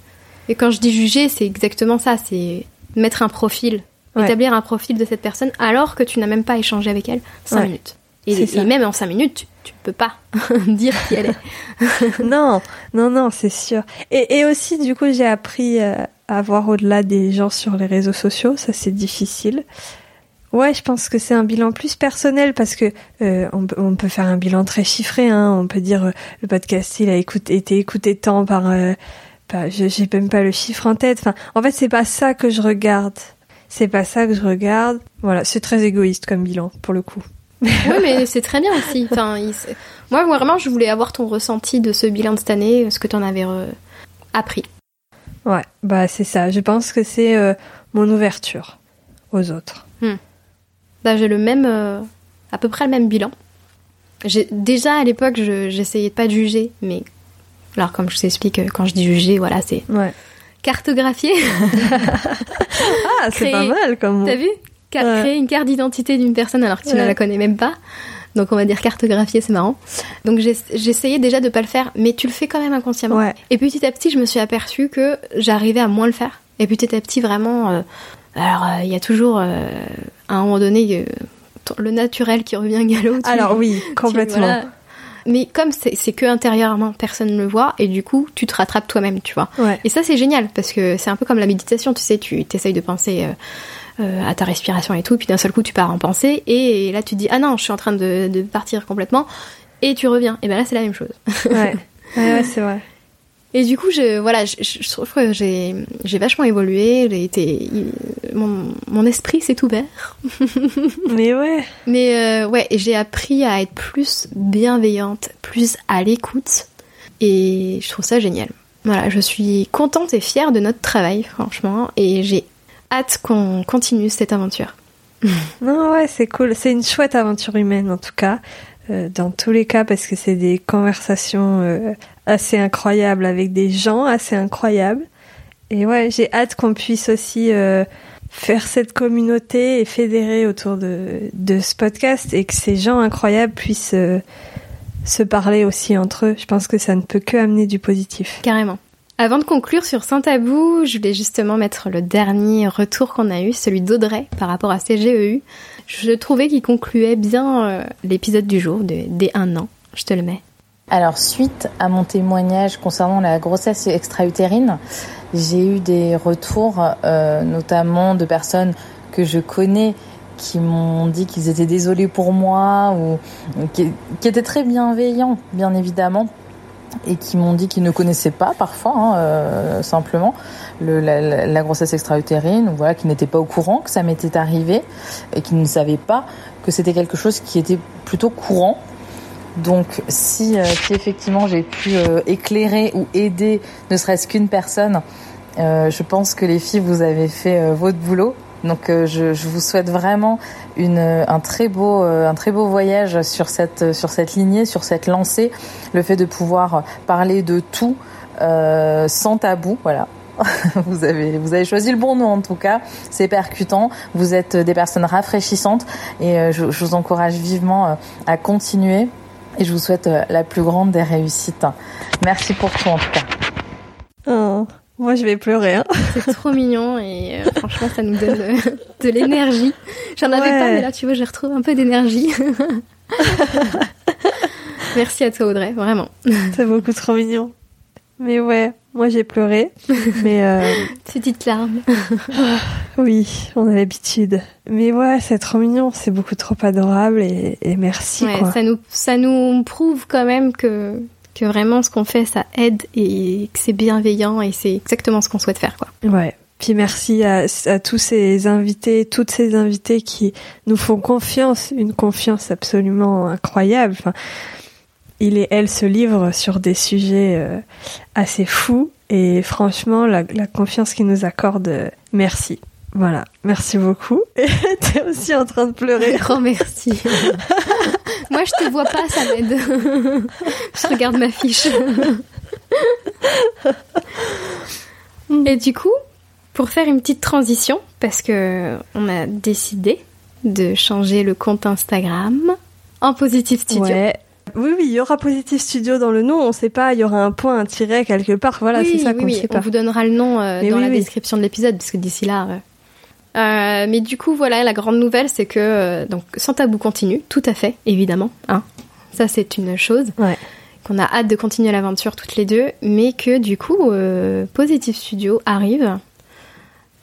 Et quand je dis juger, c'est exactement ça. C'est mettre un profil, Ouais. établir un profil de cette personne, alors que tu n'as même pas échangé avec elle cinq Ouais. minutes. Et, même en cinq minutes, tu, tu peux pas dire qui elle est. non, non, non, c'est sûr. Et, et aussi, du coup, j'ai appris euh, à voir au-delà des gens sur les réseaux sociaux. Ça, c'est difficile. Ouais, je pense que c'est un bilan plus personnel parce que euh, on, peut- on peut faire un bilan très chiffré. Hein. On peut dire euh, le podcast il a été écouté tant par. euh, je j'ai même pas le chiffre en tête. Enfin, en fait, c'est pas ça que je regarde. C'est pas ça que je regarde. Voilà, c'est très égoïste comme bilan pour le coup. oui, mais c'est très bien aussi. Enfin, il- moi, vraiment, je voulais avoir ton ressenti de ce bilan de cette année, ce que tu en avais euh, appris. Ouais, bah c'est ça. Je pense que c'est euh, mon ouverture aux autres. Bah, j'ai le même, euh, à peu près le même bilan. Déjà à l'époque, je- j'essayais de pas de juger, mais alors comme je t'explique, euh, quand je dis juger, voilà, c'est Ouais. cartographier. Ah, c'est pas mal comme. T'as vu Car- Ouais. Créer une carte d'identité d'une personne alors que tu ne la connais même pas. Donc on va dire cartographier, c'est marrant. Donc j'essayais déjà de pas le faire, mais tu le fais quand même inconsciemment. Ouais. Et petit à petit, je me suis aperçue que j'arrivais à moins le faire. Et petit à petit, vraiment, euh, alors euh, il y a toujours euh, à un moment donné le naturel qui revient galop. tu- Alors oui, tu- complètement. voilà. Mais comme c'est que intérieurement, personne ne le voit, et du coup, tu te rattrapes toi-même, tu vois. Ouais. Et ça, c'est génial, parce que c'est un peu comme la méditation, tu sais, tu t'essayes de penser euh, euh, à ta respiration et tout, puis d'un seul coup, tu pars en pensée, et là, tu te dis, ah non, je suis en train de, de partir complètement, et tu reviens. Et ben là, c'est la même chose. Ouais, ouais, ouais, c'est vrai. Et du coup, je, voilà, je, trouve que j'ai j'ai vachement évolué, j'ai été, mon, mon esprit s'est ouvert. Mais ouais. Mais euh, ouais, j'ai appris à être plus bienveillante, plus à l'écoute, et je trouve ça génial. Voilà, je suis contente et fière de notre travail, franchement, et j'ai hâte qu'on continue cette aventure. Non, ouais, c'est cool. C'est une chouette aventure humaine, en tout cas. Euh, dans tous les cas, parce que c'est des conversations euh, assez incroyables avec des gens assez incroyables. Et ouais, j'ai hâte qu'on puisse aussi euh, faire cette communauté et fédérer autour de, de ce podcast et que ces gens incroyables puissent euh, se parler aussi entre eux. Je pense que ça ne peut que amener du positif. Carrément. Avant de conclure sur Saint-Tabou, je voulais justement mettre le dernier retour qu'on a eu, celui d'Audrey par rapport à CGEU. Je trouvais qu'il concluait bien euh, l'épisode du jour, de, des un an. Je te le mets. Alors, suite à mon témoignage concernant la grossesse extra-utérine, j'ai eu des retours, euh, notamment de personnes que je connais qui m'ont dit qu'ils étaient désolés pour moi ou qui, étaient très bienveillants, bien évidemment, et qui m'ont dit qu'ils ne connaissaient pas parfois, hein, euh, simplement, le, la, grossesse extra-utérine, voilà, qui n'étaient pas au courant que ça m'était arrivé et qui ne savaient pas que c'était quelque chose qui était plutôt courant. Donc, si, euh, si effectivement j'ai pu euh, éclairer ou aider ne serait-ce qu'une personne, euh, je pense que les filles, vous avez fait votre boulot. Donc, je, vous souhaite vraiment un très beau, un très beau voyage sur cette, sur cette lignée, sur cette lancée. Le fait de pouvoir parler de tout sans tabou, voilà. vous avez, vous avez choisi le bon nom en tout cas. C'est percutant. Vous êtes des personnes rafraîchissantes et je, vous encourage vivement à continuer. Et je vous souhaite euh, la plus grande des réussites. Merci pour tout en tout cas. Oh, moi, je vais pleurer. Hein. C'est trop mignon et euh, franchement, ça nous donne euh, de l'énergie. J'en avais Ouais. pas, mais là, tu vois, je retrouve un peu d'énergie. Merci à toi, Audrey, vraiment. C'est beaucoup trop mignon. Mais ouais, moi j'ai pleuré. Mais euh, Petite larme. oui, on a l'habitude. Mais ouais, c'est trop mignon, c'est beaucoup trop adorable et, et merci Ouais, quoi. ça nous, ça nous prouve quand même que, que vraiment ce qu'on fait, ça aide et que c'est bienveillant et c'est exactement ce qu'on souhaite faire, quoi. Ouais, Puis merci à, à, tous ces invités, toutes ces invités qui nous font confiance, une confiance absolument incroyable. Enfin, il et elle se livrent sur des sujets euh, assez fous et franchement, la, la confiance qu'ils nous accordent, merci. Voilà, merci beaucoup. Et t'es aussi en train de pleurer. Grand merci. Moi, je te vois pas, ça m'aide. je regarde ma fiche. Et du coup, pour faire une petite transition, parce que on a décidé de changer le compte Instagram en Positive Studio. Ouais. Oui, oui, il y aura Positive Studio dans le nom. On sait pas, il y aura un point, un tiret quelque part. Voilà, c'est ça qu'on oui, sait pas. On vous donnera le nom euh, dans la description de l'épisode, parce que d'ici là. Euh... Euh, mais du coup, voilà, la grande nouvelle, c'est que donc sans tabou continue, tout à fait, évidemment. Hein. Ça, c'est une chose. Ouais. Qu'on a hâte de continuer l'aventure toutes les deux, mais que du coup, Positive Studio arrive,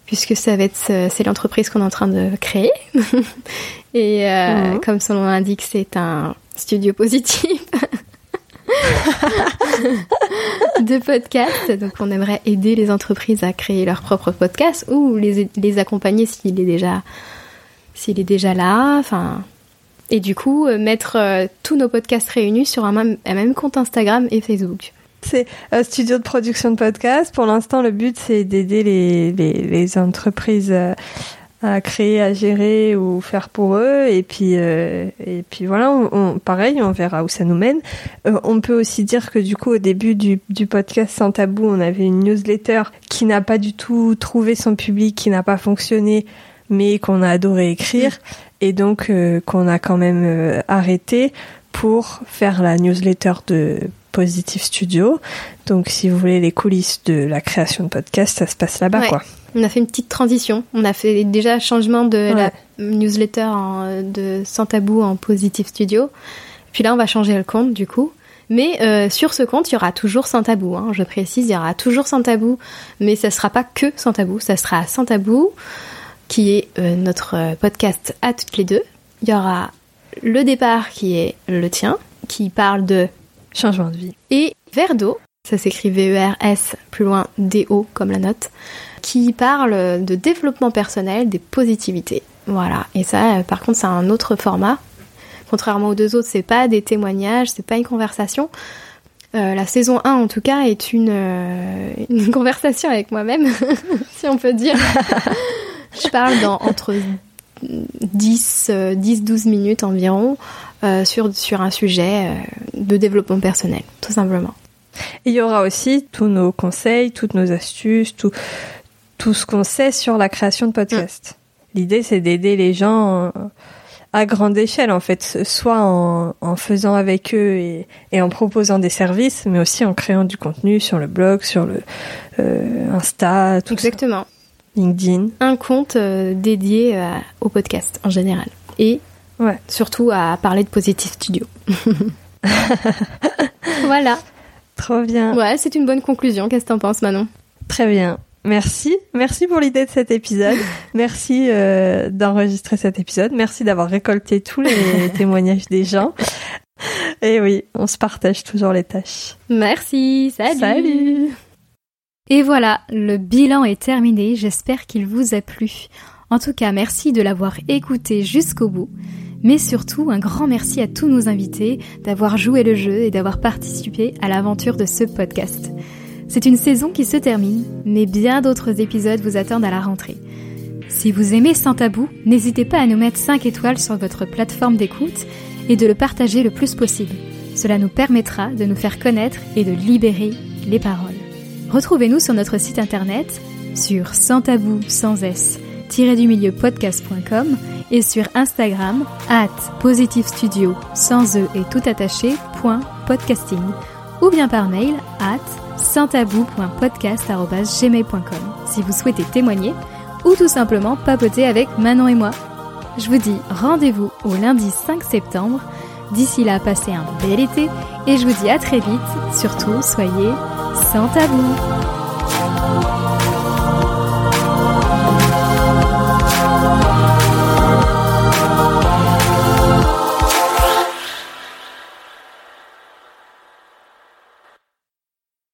puisque ça va être c'est l'entreprise qu'on est en train de créer. Et mmh. comme son nom l'indique, c'est un studio positif. de podcast. Donc, on aimerait aider les entreprises à créer leur propre podcast ou les, les accompagner s'il est déjà, s'il est déjà là. Enfin, et du coup, mettre euh, tous nos podcasts réunis sur un même, un même compte Instagram et Facebook. C'est un studio de production de podcasts. Pour l'instant, le but, c'est d'aider les, les, les, entreprises euh, à créer, à gérer ou faire pour eux. Et puis, euh, et puis voilà, pareil, on verra où ça nous mène. Euh, on peut aussi dire que du coup, au début du, du podcast Sans Tabou, on avait une newsletter qui n'a pas du tout trouvé son public, qui n'a pas fonctionné, mais qu'on a adoré écrire. Et donc, euh, qu'on a quand même arrêté pour faire la newsletter de Positive Studio. Donc, si vous voulez les coulisses de la création de podcast, ça se passe là-bas, ouais. quoi. On a fait une petite transition. On a fait déjà changement de ouais. la newsletter en, de Sans Tabou en Positive Studio. Puis là, on va changer le compte, du coup. Mais euh, sur ce compte, il y aura toujours Sans Tabou. Hein. Je précise, il y aura toujours Sans Tabou. Mais ça sera pas que Sans Tabou. Ça sera Sans Tabou, qui est euh, notre podcast à toutes les deux. Il y aura le départ, qui est le tien, qui parle de changement de vie. Et d'eau, ça s'écrit V-E-R-S, plus loin D-O comme la note, qui parle de développement personnel, des positivités. Voilà. Et ça, par contre, c'est un autre format. Contrairement aux deux autres, c'est pas des témoignages, c'est pas une conversation. Euh, la saison 1, en tout cas, est une, euh, une conversation avec moi-même, si on peut dire. Je parle dans, entre 10, 10-12 minutes environ euh, sur, sur un sujet de développement personnel, tout simplement. Et il y aura aussi tous nos conseils, toutes nos astuces, tout, tout ce qu'on sait sur la création de podcasts. Mmh. L'idée, c'est d'aider les gens à grande échelle, en fait, soit en, en faisant avec eux et, et, en proposant des services, mais aussi en créant du contenu sur le blog, sur le euh, Insta, tout Exactement. Ça. LinkedIn. Un compte euh, dédié au podcast en général. Et ouais. surtout à parler de Positive Studio. voilà. Trop bien. Ouais, c'est une bonne conclusion. Qu'est-ce que t'en penses, Manon? Très bien. Merci. Merci pour l'idée de cet épisode. Merci euh, d'enregistrer cet épisode. Merci d'avoir récolté tous les témoignages des gens. Et oui, on se partage toujours les tâches. Merci. Salut. Salut. Et voilà, le bilan est terminé. J'espère qu'il vous a plu. En tout cas, merci de l'avoir écouté jusqu'au bout. Mais surtout, un grand merci à tous nos invités d'avoir joué le jeu et d'avoir participé à l'aventure de ce podcast. C'est une saison qui se termine, mais bien d'autres épisodes vous attendent à la rentrée. Si vous aimez Sans Tabou, n'hésitez pas à nous mettre 5 étoiles sur votre plateforme d'écoute et de le partager le plus possible. Cela nous permettra de nous faire connaître et de libérer les paroles. Retrouvez-nous sur notre site internet, sur sans tabou sans s du milieu podcast.com et sur Instagram at sans e et tout attaché point podcasting ou bien par mail at sanstabou.podcast.gmail.com si vous souhaitez témoigner ou tout simplement papoter avec Manon et moi. Je vous dis rendez-vous au lundi 5 septembre. D'ici là, passez un bel été et je vous dis à très vite. Surtout, soyez sans tabou.